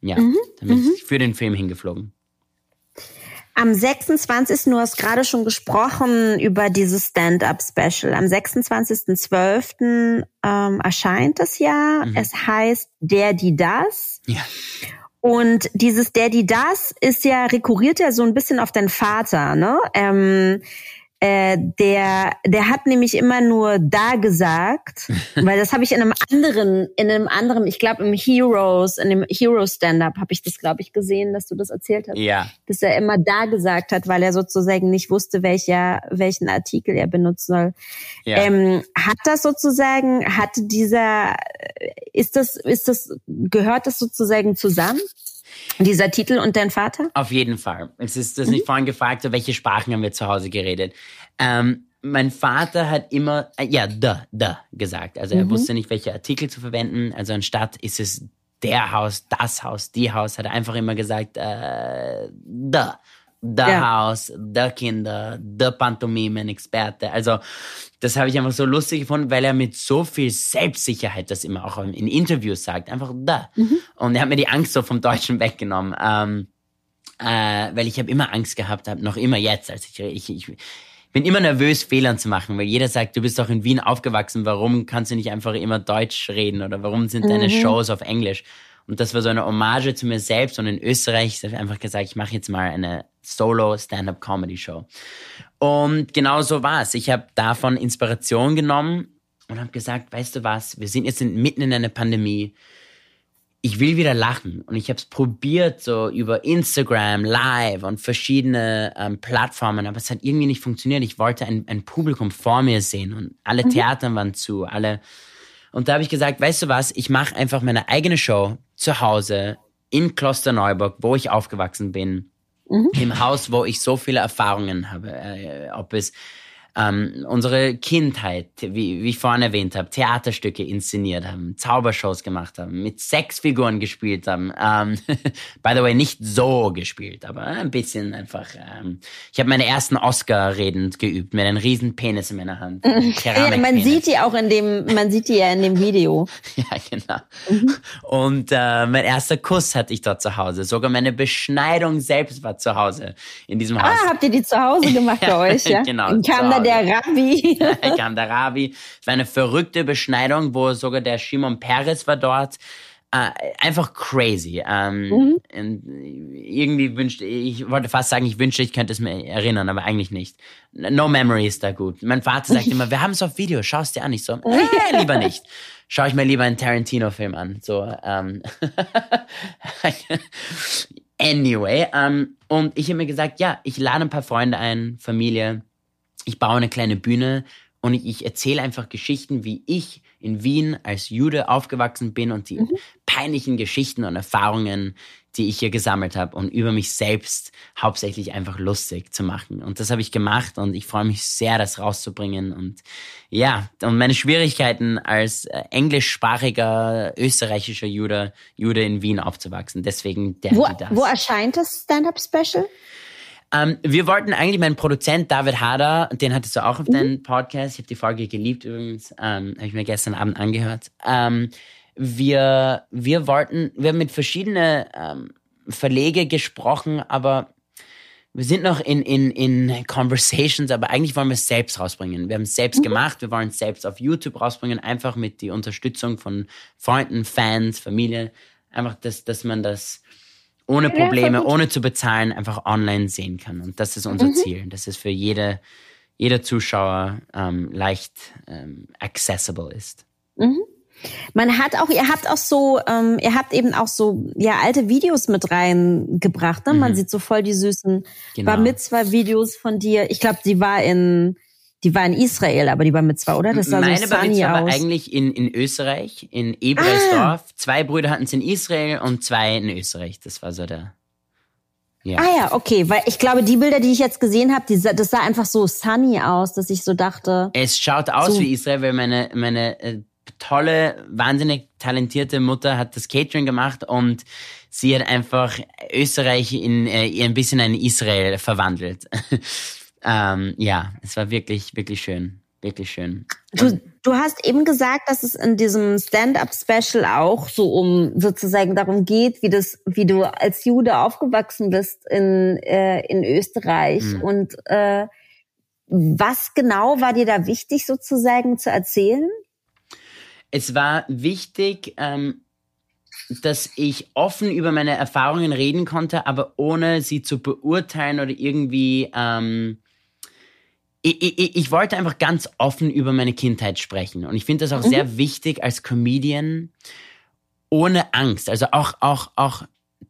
Ja, mhm. dann bin mhm. ich für den Film hingeflogen. Am 26. Du hast gerade schon gesprochen über dieses Stand-up-Special. Am 26.12. Ähm, erscheint das ja. Mhm. Es heißt Der, die, das. Ja. Und dieses Der, die, das ist ja, rekurriert ja so ein bisschen auf deinen Vater, ne? Ähm, äh, der, der hat nämlich immer nur da gesagt, weil das habe ich in einem anderen, in einem anderen, ich glaube im Heroes, in dem Hero Stand-up habe ich das, glaube ich, gesehen, dass du das erzählt hast, ja. dass er immer da gesagt hat, weil er sozusagen nicht wusste, welcher, welchen Artikel er benutzen soll. Ja. Ähm, hat das sozusagen, hat dieser, ist das, ist das, gehört das sozusagen zusammen? Dieser Titel und dein Vater? Auf jeden Fall. Es ist das mhm. nicht vorhin gefragt, so welche Sprachen haben wir zu Hause geredet. Ähm, mein Vater hat immer, äh, ja, da, da gesagt. Also er mhm. wusste nicht, welche Artikel zu verwenden. Also anstatt ist es der Haus, das Haus, die Haus, hat er einfach immer gesagt, äh, da the ja. House, the Kinder, the Pantomimen-Experte. Also das habe ich einfach so lustig gefunden, weil er mit so viel Selbstsicherheit das immer auch in Interviews sagt. Einfach da. Mhm. Und er hat mir die Angst so vom Deutschen weggenommen. Ähm, äh, weil ich habe immer Angst gehabt, habe noch immer jetzt, als ich, ich, ich bin immer nervös, Fehlern zu machen, weil jeder sagt, du bist doch in Wien aufgewachsen, warum kannst du nicht einfach immer Deutsch reden oder warum sind deine mhm. Shows auf Englisch? Und das war so eine Hommage zu mir selbst und in Österreich habe ich einfach gesagt, ich mache jetzt mal eine Solo Stand-up Comedy Show. Und genau so war es. Ich habe davon Inspiration genommen und habe gesagt, weißt du was, wir sind jetzt mitten in einer Pandemie. Ich will wieder lachen und ich habe es probiert so über Instagram, Live und verschiedene ähm, Plattformen, aber es hat irgendwie nicht funktioniert. Ich wollte ein, ein Publikum vor mir sehen und alle mhm. Theater waren zu, alle und da habe ich gesagt, weißt du was, ich mache einfach meine eigene Show zu Hause in Klosterneuburg, wo ich aufgewachsen bin, mhm. im Haus, wo ich so viele Erfahrungen habe, äh, ob es ähm, unsere Kindheit, wie, wie ich vorhin erwähnt habe, Theaterstücke inszeniert haben, Zaubershows gemacht haben, mit Sexfiguren gespielt haben. Ähm, by the way, nicht so gespielt, aber ein bisschen einfach. Ähm, ich habe meine ersten Oscar-Reden geübt mit einem riesen Penis in meiner Hand. Ja, man sieht die auch in dem, man sieht die ja in dem Video. ja, genau. Mhm. Und äh, mein erster Kuss hatte ich dort zu Hause. Sogar meine Beschneidung selbst war zu Hause in diesem Haus. Ah, habt ihr die zu Hause gemacht bei euch? Ja, genau. Kam da der Rabi. kam der Rabi. Es war eine verrückte Beschneidung, wo sogar der Shimon Peres war dort. Uh, einfach crazy. Ähm, mhm. Irgendwie wünschte ich wollte fast sagen, ich wünschte, ich könnte es mir erinnern, aber eigentlich nicht. No memory ist da gut. Mein Vater sagt immer, wir haben es auf Video, schau es dir an. Ich so, äh, lieber nicht. Schau ich mir lieber einen Tarantino-Film an. So, um, anyway, um, und ich habe mir gesagt, ja, ich lade ein paar Freunde ein, Familie, ich baue eine kleine Bühne und ich, erzähle einfach Geschichten, wie ich in Wien als Jude aufgewachsen bin und die mhm. peinlichen Geschichten und Erfahrungen, die ich hier gesammelt habe und über mich selbst hauptsächlich einfach lustig zu machen. Und das habe ich gemacht und ich freue mich sehr, das rauszubringen. Und ja, und meine Schwierigkeiten als äh, englischsprachiger österreichischer Jude, Jude in Wien aufzuwachsen. Deswegen der wo, das. Wo erscheint das Stand-Up-Special? Ähm, wir wollten eigentlich, mein Produzent David Hader, den hattest du auch auf mhm. deinem Podcast, ich habe die Folge geliebt übrigens, ähm, habe ich mir gestern Abend angehört. Ähm, wir, wir wollten, wir haben mit verschiedenen ähm, Verlege gesprochen, aber wir sind noch in, in, in Conversations, aber eigentlich wollen wir es selbst rausbringen. Wir haben es selbst mhm. gemacht, wir wollen es selbst auf YouTube rausbringen, einfach mit die Unterstützung von Freunden, Fans, Familie. Einfach, dass, dass man das ohne Probleme, ohne zu bezahlen, einfach online sehen kann. Und das ist unser mhm. Ziel. Das ist für jede, jeder Zuschauer ähm, leicht ähm, accessible ist. Mhm. Man hat auch, ihr habt auch so, ähm, ihr habt eben auch so ja alte Videos mit reingebracht. Ne? Mhm. Man sieht so voll die süßen genau. Bar Mitzvah Videos von dir. Ich glaube, die war in die war in Israel, aber die war mit zwei, oder? Das sah Meine so Bar Mitzvah war eigentlich in, in Österreich, in Ebreisdorf. Ah. Zwei Brüder hatten es in Israel und zwei in Österreich. Das war so der. Ja. Ah ja, okay, weil ich glaube, die Bilder, die ich jetzt gesehen habe, das sah einfach so sunny aus, dass ich so dachte. Es schaut aus so. wie Israel, weil meine meine äh, tolle, wahnsinnig talentierte Mutter hat das Catering gemacht und sie hat einfach Österreich in äh, ein bisschen in Israel verwandelt. ähm, ja, es war wirklich, wirklich schön. Wirklich schön. Du, du hast eben gesagt, dass es in diesem Stand-up-Special auch so um sozusagen darum geht, wie das, wie du als Jude aufgewachsen bist in, äh, in Österreich mhm. und äh, was genau war dir da wichtig sozusagen zu erzählen? es war wichtig, ähm, dass ich offen über meine Erfahrungen reden konnte, aber ohne sie zu beurteilen oder irgendwie. Ähm, ich, ich, ich, wollte einfach ganz offen über meine Kindheit sprechen. Und ich finde das auch mhm. sehr wichtig als Comedian, ohne Angst. Also auch, auch, auch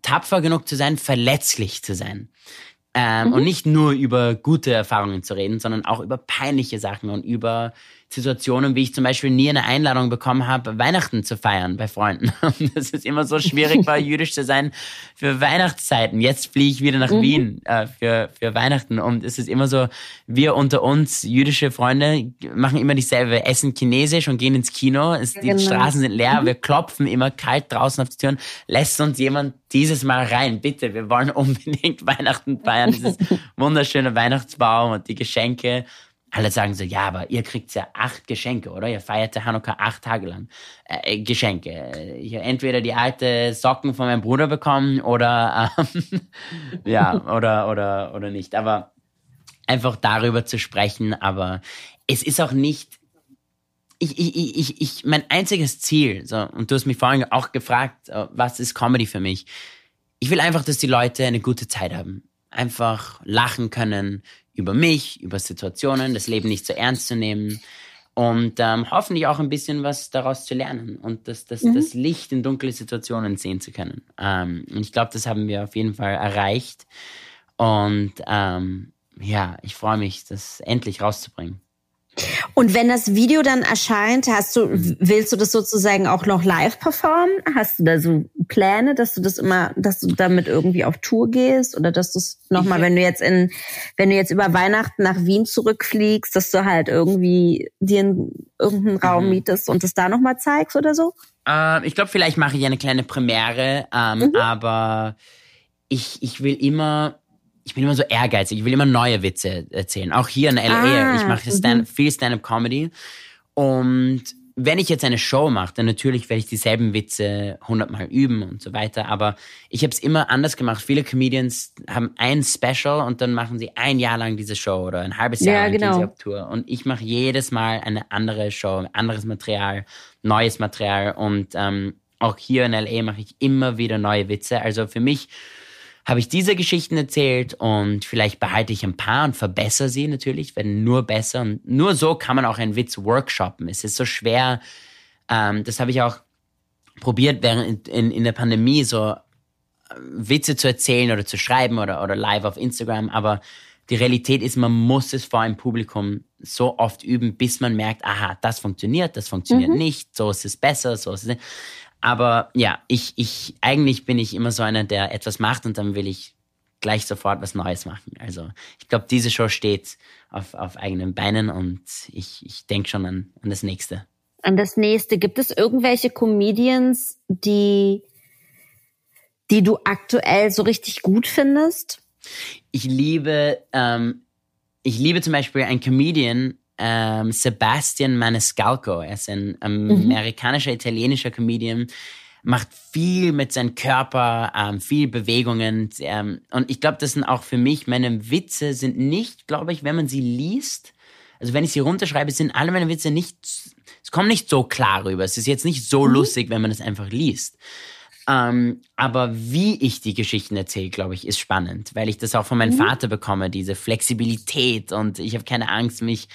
tapfer genug zu sein, verletzlich zu sein. Ähm, mhm. Und nicht nur über gute Erfahrungen zu reden, sondern auch über peinliche Sachen und über Situationen, wie ich zum Beispiel nie eine Einladung bekommen habe, Weihnachten zu feiern bei Freunden. Das ist immer so schwierig war, jüdisch zu sein für Weihnachtszeiten. Jetzt fliege ich wieder nach mhm. Wien äh, für, für Weihnachten und es ist immer so, wir unter uns, jüdische Freunde, machen immer dieselbe, wir essen chinesisch und gehen ins Kino. Es, die genau. Straßen sind leer, mhm. wir klopfen immer kalt draußen auf die Türen. Lässt uns jemand dieses Mal rein, bitte. Wir wollen unbedingt Weihnachten feiern, dieses wunderschöne Weihnachtsbaum und die Geschenke alle sagen so, ja, aber ihr kriegt ja acht Geschenke, oder? Ihr feiert ja Hanukkah acht Tage lang. Äh, äh Geschenke. Ich habe entweder die alte Socken von meinem Bruder bekommen oder ähm, ja, oder, oder, oder nicht. Aber einfach darüber zu sprechen, aber es ist auch nicht. Ich, ich, ich, ich, mein einziges Ziel, so, und du hast mich vorhin auch gefragt, äh, was ist Comedy für mich? Ich will einfach, dass die Leute eine gute Zeit haben. Einfach lachen können, über mich, über Situationen, das Leben nicht so ernst zu nehmen und ähm, hoffentlich auch ein bisschen was daraus zu lernen und das, das, mhm. das Licht in dunkle Situationen sehen zu können. Ähm, und ich glaube, das haben wir auf jeden Fall erreicht. Und ähm, ja, ich freue mich, das endlich rauszubringen. Und wenn das Video dann erscheint, hast du, willst du das sozusagen auch noch live performen? Hast du da so Pläne, dass du das immer, dass du damit irgendwie auf Tour gehst oder dass du es nochmal, wenn du jetzt in, wenn du jetzt über Weihnachten nach Wien zurückfliegst, dass du halt irgendwie dir in irgendeinen Raum mhm. mietest und es da nochmal zeigst oder so? Äh, ich glaube, vielleicht mache ich eine kleine Premiere, ähm, mhm. aber ich, ich will immer ich bin immer so ehrgeizig, ich will immer neue Witze erzählen. Auch hier in LA, ah, ich mache Stand, mhm. viel Stand-up-Comedy. Und wenn ich jetzt eine Show mache, dann natürlich werde ich dieselben Witze hundertmal üben und so weiter. Aber ich habe es immer anders gemacht. Viele Comedians haben ein Special und dann machen sie ein Jahr lang diese Show oder ein halbes Jahr ja, lang genau. gehen sie auf Tour. Und ich mache jedes Mal eine andere Show, anderes Material, neues Material. Und ähm, auch hier in LA mache ich immer wieder neue Witze. Also für mich habe ich diese Geschichten erzählt und vielleicht behalte ich ein paar und verbessere sie natürlich, werden nur besser. Und nur so kann man auch einen Witz workshoppen. Es ist so schwer, ähm, das habe ich auch probiert während in, in der Pandemie so äh, Witze zu erzählen oder zu schreiben oder, oder live auf Instagram, aber die Realität ist, man muss es vor einem Publikum so oft üben, bis man merkt, aha, das funktioniert, das funktioniert mhm. nicht, so ist es besser, so ist es nicht. Aber ja, ich, ich, eigentlich bin ich immer so einer, der etwas macht und dann will ich gleich sofort was Neues machen. Also ich glaube, diese Show steht auf, auf eigenen Beinen und ich, ich denke schon an, an das nächste. An das nächste. Gibt es irgendwelche Comedians, die, die du aktuell so richtig gut findest? Ich liebe, ähm, ich liebe zum Beispiel einen Comedian, ähm, Sebastian Maniscalco. Er ist ein mhm. amerikanischer, italienischer Comedian, macht viel mit seinem Körper, ähm, viel Bewegungen. Ähm, und ich glaube, das sind auch für mich, meine Witze sind nicht, glaube ich, wenn man sie liest, also wenn ich sie runterschreibe, sind alle meine Witze nicht, es kommt nicht so klar rüber. Es ist jetzt nicht so mhm. lustig, wenn man es einfach liest. Ähm, aber wie ich die Geschichten erzähle, glaube ich, ist spannend, weil ich das auch von meinem mhm. Vater bekomme, diese Flexibilität und ich habe keine Angst, mich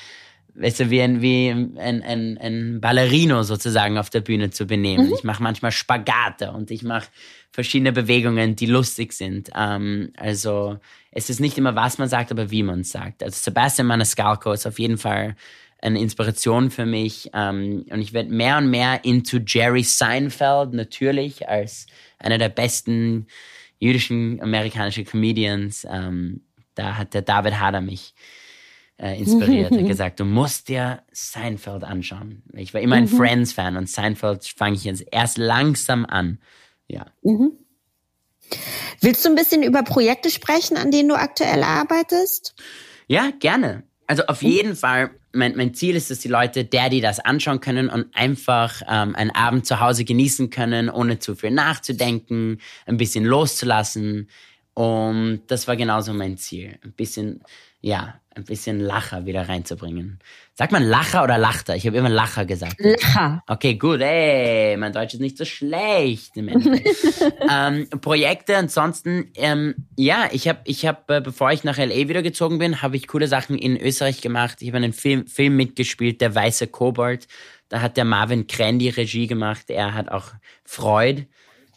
weißt du, wie ein, wie ein, ein, ein Ballerino sozusagen auf der Bühne zu benehmen. Mhm. Ich mache manchmal Spagate und ich mache verschiedene Bewegungen, die lustig sind. Ähm, also es ist nicht immer, was man sagt, aber wie man es sagt. Also Sebastian Maniscalco ist auf jeden Fall eine Inspiration für mich. Ähm, und ich werde mehr und mehr into Jerry Seinfeld natürlich als einer der besten jüdischen amerikanischen Comedians. Ähm, da hat der David Hader mich äh, inspiriert. Er hat gesagt, du musst dir Seinfeld anschauen. Ich war immer ein mhm. Friends-Fan und Seinfeld fange ich jetzt erst langsam an. Ja. Mhm. Willst du ein bisschen über Projekte sprechen, an denen du aktuell arbeitest? Ja, gerne. Also auf jeden Fall, mein, mein Ziel ist, dass die Leute Daddy das anschauen können und einfach ähm, einen Abend zu Hause genießen können, ohne zu viel nachzudenken, ein bisschen loszulassen. Und das war genauso mein Ziel. Ein bisschen, ja, ein bisschen Lacher wieder reinzubringen. Sagt man Lacher oder Lachter? Ich habe immer Lacher gesagt. Lacher. Okay, gut. Ey, mein Deutsch ist nicht so schlecht im ähm, Projekte ansonsten, ähm, ja, ich habe, ich hab, äh, bevor ich nach LA wieder gezogen bin, habe ich coole Sachen in Österreich gemacht. Ich habe einen Film, Film mitgespielt, Der Weiße Kobold. Da hat der Marvin Krenn die Regie gemacht. Er hat auch Freud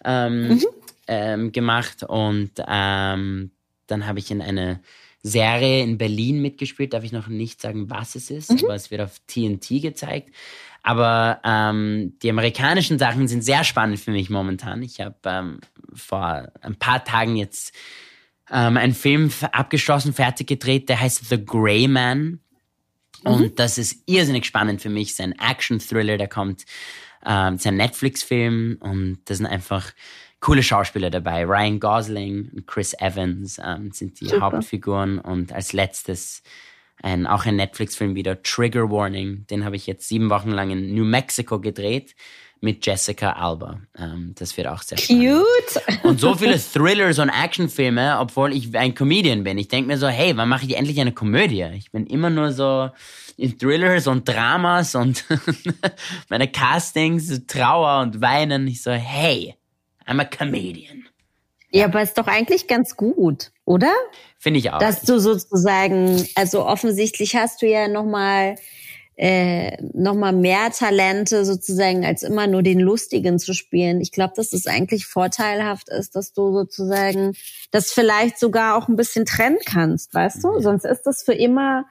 ähm, mhm. ähm, gemacht und ähm, dann habe ich in eine Serie in Berlin mitgespielt. Darf ich noch nicht sagen, was es ist, mhm. aber es wird auf TNT gezeigt. Aber ähm, die amerikanischen Sachen sind sehr spannend für mich momentan. Ich habe ähm, vor ein paar Tagen jetzt ähm, einen Film abgeschlossen, fertig gedreht, der heißt The Grey Man. Und mhm. das ist irrsinnig spannend für mich. Es ist ein Action-Thriller, der kommt. Ähm, es ist ein Netflix-Film und das sind einfach coole Schauspieler dabei. Ryan Gosling und Chris Evans ähm, sind die Super. Hauptfiguren und als letztes ein, auch ein Netflix-Film wieder, Trigger Warning. Den habe ich jetzt sieben Wochen lang in New Mexico gedreht mit Jessica Alba. Ähm, das wird auch sehr Cute. Spannend. Und so viele Thrillers und Actionfilme, obwohl ich ein Comedian bin. Ich denke mir so, hey, wann mache ich endlich eine Komödie? Ich bin immer nur so in Thrillers und Dramas und meine Castings, Trauer und Weinen. Ich so, hey, I'm a comedian. Ja, aber ist doch eigentlich ganz gut, oder? Finde ich auch. Dass du sozusagen, also offensichtlich hast du ja nochmal äh, noch mal mehr Talente sozusagen, als immer nur den Lustigen zu spielen. Ich glaube, dass es eigentlich vorteilhaft ist, dass du sozusagen das vielleicht sogar auch ein bisschen trennen kannst, weißt du? Sonst ist das für immer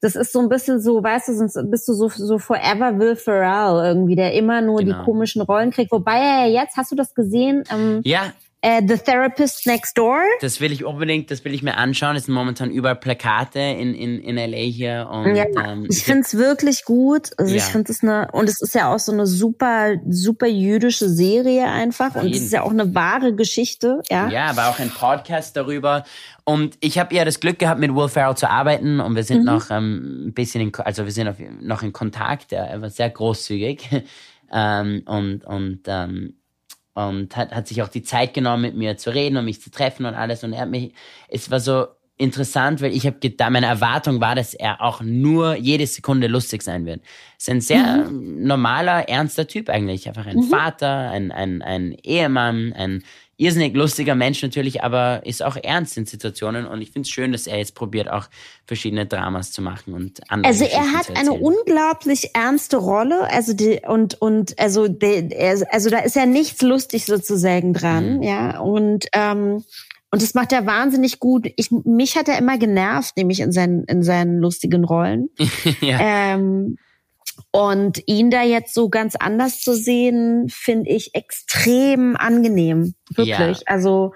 das ist so ein bisschen so, weißt du, sonst bist du so, so forever Will Ferrell irgendwie, der immer nur genau. die komischen Rollen kriegt. Wobei er jetzt, hast du das gesehen? Ähm, ja, äh, The Therapist Next Door. Das will ich unbedingt, das will ich mir anschauen. Es sind momentan überall Plakate in, in, in LA hier. Und, ja, ähm, ich finde es wirklich gut. Also ja. ich finde es eine, und es ist ja auch so eine super, super jüdische Serie einfach. Und es ist ja auch eine wahre Geschichte. Ja, ja aber auch ein Podcast darüber. Und ich habe ja das Glück gehabt, mit Will Ferrell zu arbeiten und wir sind mhm. noch ähm, ein bisschen in, also wir sind noch in Kontakt. Er war sehr großzügig. ähm, und und ähm, und hat, hat sich auch die Zeit genommen, mit mir zu reden und mich zu treffen und alles. Und er hat mich, es war so interessant, weil ich habe gedacht, meine Erwartung war, dass er auch nur jede Sekunde lustig sein wird. Es ist ein sehr mhm. normaler, ernster Typ eigentlich. Einfach ein mhm. Vater, ein, ein, ein Ehemann, ein irrsinnig lustiger Mensch natürlich, aber ist auch ernst in Situationen und ich finde es schön, dass er jetzt probiert, auch verschiedene Dramas zu machen und andere Also er hat eine unglaublich ernste Rolle, also die, und und also die, also da ist ja nichts lustig sozusagen dran, mhm. ja und ähm, Und das macht er wahnsinnig gut. Ich, mich hat er immer genervt, nämlich in seinen, in seinen lustigen Rollen. ja. ähm, und ihn da jetzt so ganz anders zu sehen, finde ich extrem angenehm. Wirklich. Ja. Also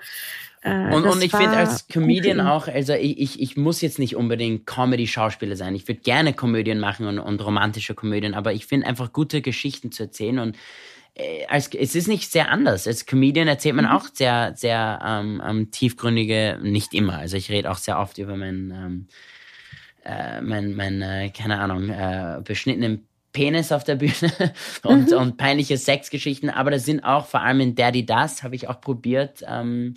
äh, und, und ich finde als Comedian okay. auch, also ich, ich, ich muss jetzt nicht unbedingt Comedy-Schauspieler sein. Ich würde gerne Komödien machen und, und romantische Komödien, aber ich finde einfach gute Geschichten zu erzählen und äh, als, es ist nicht sehr anders. Als Comedian erzählt man mhm. auch sehr, sehr ähm, ähm, tiefgründige, nicht immer. Also ich rede auch sehr oft über meinen, ähm, äh, mein, mein äh, keine Ahnung, äh, beschnittenen Penis auf der Bühne und, mhm. und peinliche Sexgeschichten. Aber das sind auch, vor allem in Daddy Das, habe ich auch probiert, ähm,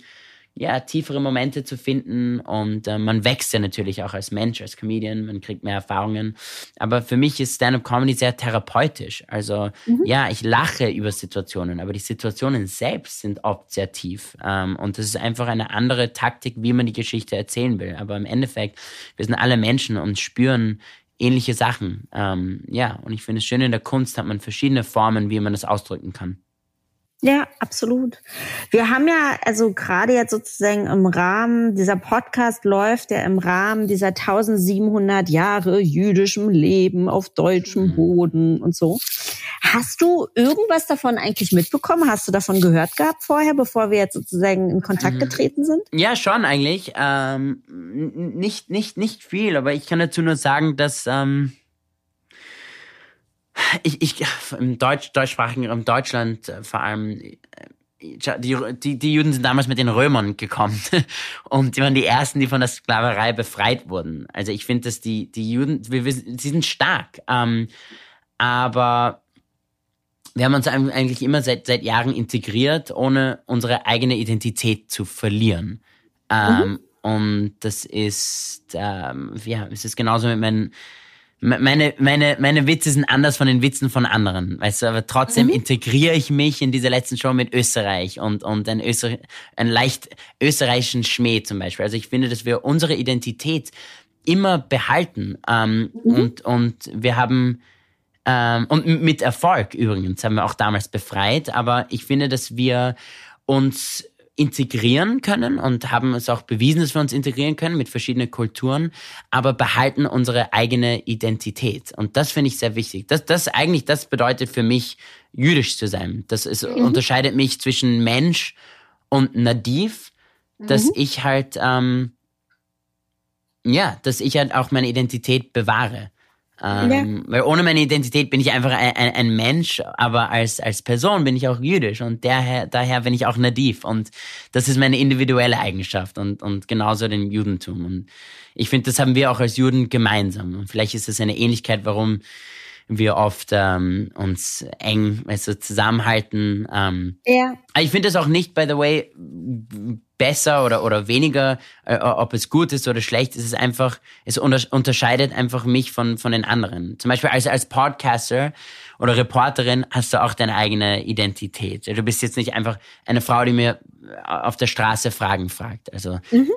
ja, tiefere Momente zu finden und äh, man wächst ja natürlich auch als Mensch, als Comedian, man kriegt mehr Erfahrungen. Aber für mich ist Stand-up-Comedy sehr therapeutisch. Also mhm. ja, ich lache über Situationen, aber die Situationen selbst sind oft sehr tief. Ähm, und das ist einfach eine andere Taktik, wie man die Geschichte erzählen will. Aber im Endeffekt, wir sind alle Menschen und spüren ähnliche Sachen. Ähm, ja, und ich finde es schön, in der Kunst hat man verschiedene Formen, wie man das ausdrücken kann. Ja, absolut. Wir haben ja, also gerade jetzt sozusagen im Rahmen, dieser Podcast läuft ja im Rahmen dieser 1700 Jahre jüdischem Leben auf deutschem mhm. Boden und so. Hast du irgendwas davon eigentlich mitbekommen? Hast du davon gehört gehabt vorher, bevor wir jetzt sozusagen in Kontakt mhm. getreten sind? Ja, schon eigentlich. Ähm, nicht, nicht, nicht viel, aber ich kann dazu nur sagen, dass ähm, ich, ich im Deutsch, deutschsprachigen im Deutschland äh, vor allem äh, die, die, die Juden sind damals mit den Römern gekommen und die waren die ersten, die von der Sklaverei befreit wurden. Also ich finde, dass die, die Juden, wir wissen, sie sind stark, ähm, aber wir haben uns eigentlich immer seit, seit Jahren integriert, ohne unsere eigene Identität zu verlieren. Ähm, mhm. Und das ist, ähm, ja, es ist genauso mit meinen meine, meine, meine Witze sind anders von den Witzen von anderen. Weißt du, aber trotzdem mhm. integriere ich mich in dieser letzten Show mit Österreich und, und ein, Öster, ein leicht österreichischen Schmäh zum Beispiel. Also ich finde, dass wir unsere Identität immer behalten. Ähm, mhm. und, und wir haben, ähm, und mit Erfolg übrigens, haben wir auch damals befreit. Aber ich finde, dass wir uns integrieren können und haben es auch bewiesen, dass wir uns integrieren können mit verschiedenen Kulturen, aber behalten unsere eigene Identität. Und das finde ich sehr wichtig. Das, das eigentlich, das bedeutet für mich, jüdisch zu sein. Das ist, mhm. unterscheidet mich zwischen Mensch und Nadiv, dass mhm. ich halt, ähm, ja, dass ich halt auch meine Identität bewahre. Ähm, ja. Weil ohne meine Identität bin ich einfach ein, ein, ein, Mensch, aber als, als Person bin ich auch jüdisch und daher, daher bin ich auch nadiv und das ist meine individuelle Eigenschaft und, und genauso den Judentum. Und ich finde, das haben wir auch als Juden gemeinsam. Und vielleicht ist es eine Ähnlichkeit, warum wir oft ähm, uns eng also zusammenhalten. Ähm, ja. Ich finde das auch nicht, by the way, besser oder, oder weniger, äh, ob es gut ist oder schlecht. Es ist einfach, es unter unterscheidet einfach mich von, von den anderen. Zum Beispiel als, als Podcaster oder Reporterin hast du auch deine eigene Identität. Du bist jetzt nicht einfach eine Frau, die mir auf der Straße Fragen fragt. Also mhm.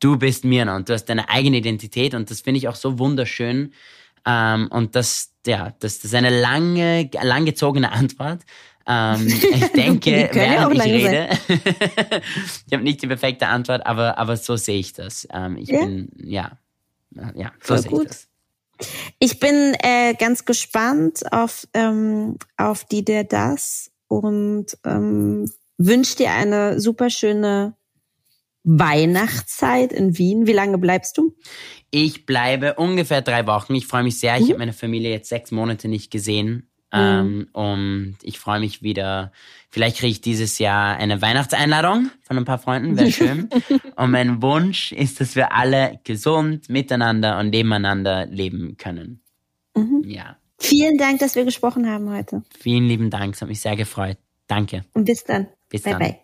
du bist Mirna und du hast deine eigene Identität und das finde ich auch so wunderschön. Ähm, und das, ja, das, das ist eine lange, langgezogene Antwort. Ähm, ich denke, während ich rede, ich habe nicht die perfekte Antwort, aber, aber so sehe ich das. Ähm, ich ja? bin, ja, ja, so Voll sehe ich das. Ich bin äh, ganz gespannt auf, ähm, auf die der das und ähm, wünsche dir eine super schöne Weihnachtszeit in Wien. Wie lange bleibst du? Ich bleibe ungefähr drei Wochen. Ich freue mich sehr. Ich mhm. habe meine Familie jetzt sechs Monate nicht gesehen. Mhm. Ähm, und ich freue mich wieder. Vielleicht kriege ich dieses Jahr eine Weihnachtseinladung von ein paar Freunden. Wäre schön. und mein Wunsch ist, dass wir alle gesund miteinander und nebeneinander leben können. Mhm. Ja. Vielen Dank, dass wir gesprochen haben heute. Vielen lieben Dank. Es hat mich sehr gefreut. Danke. Und bis dann. Bis bye dann. Bye.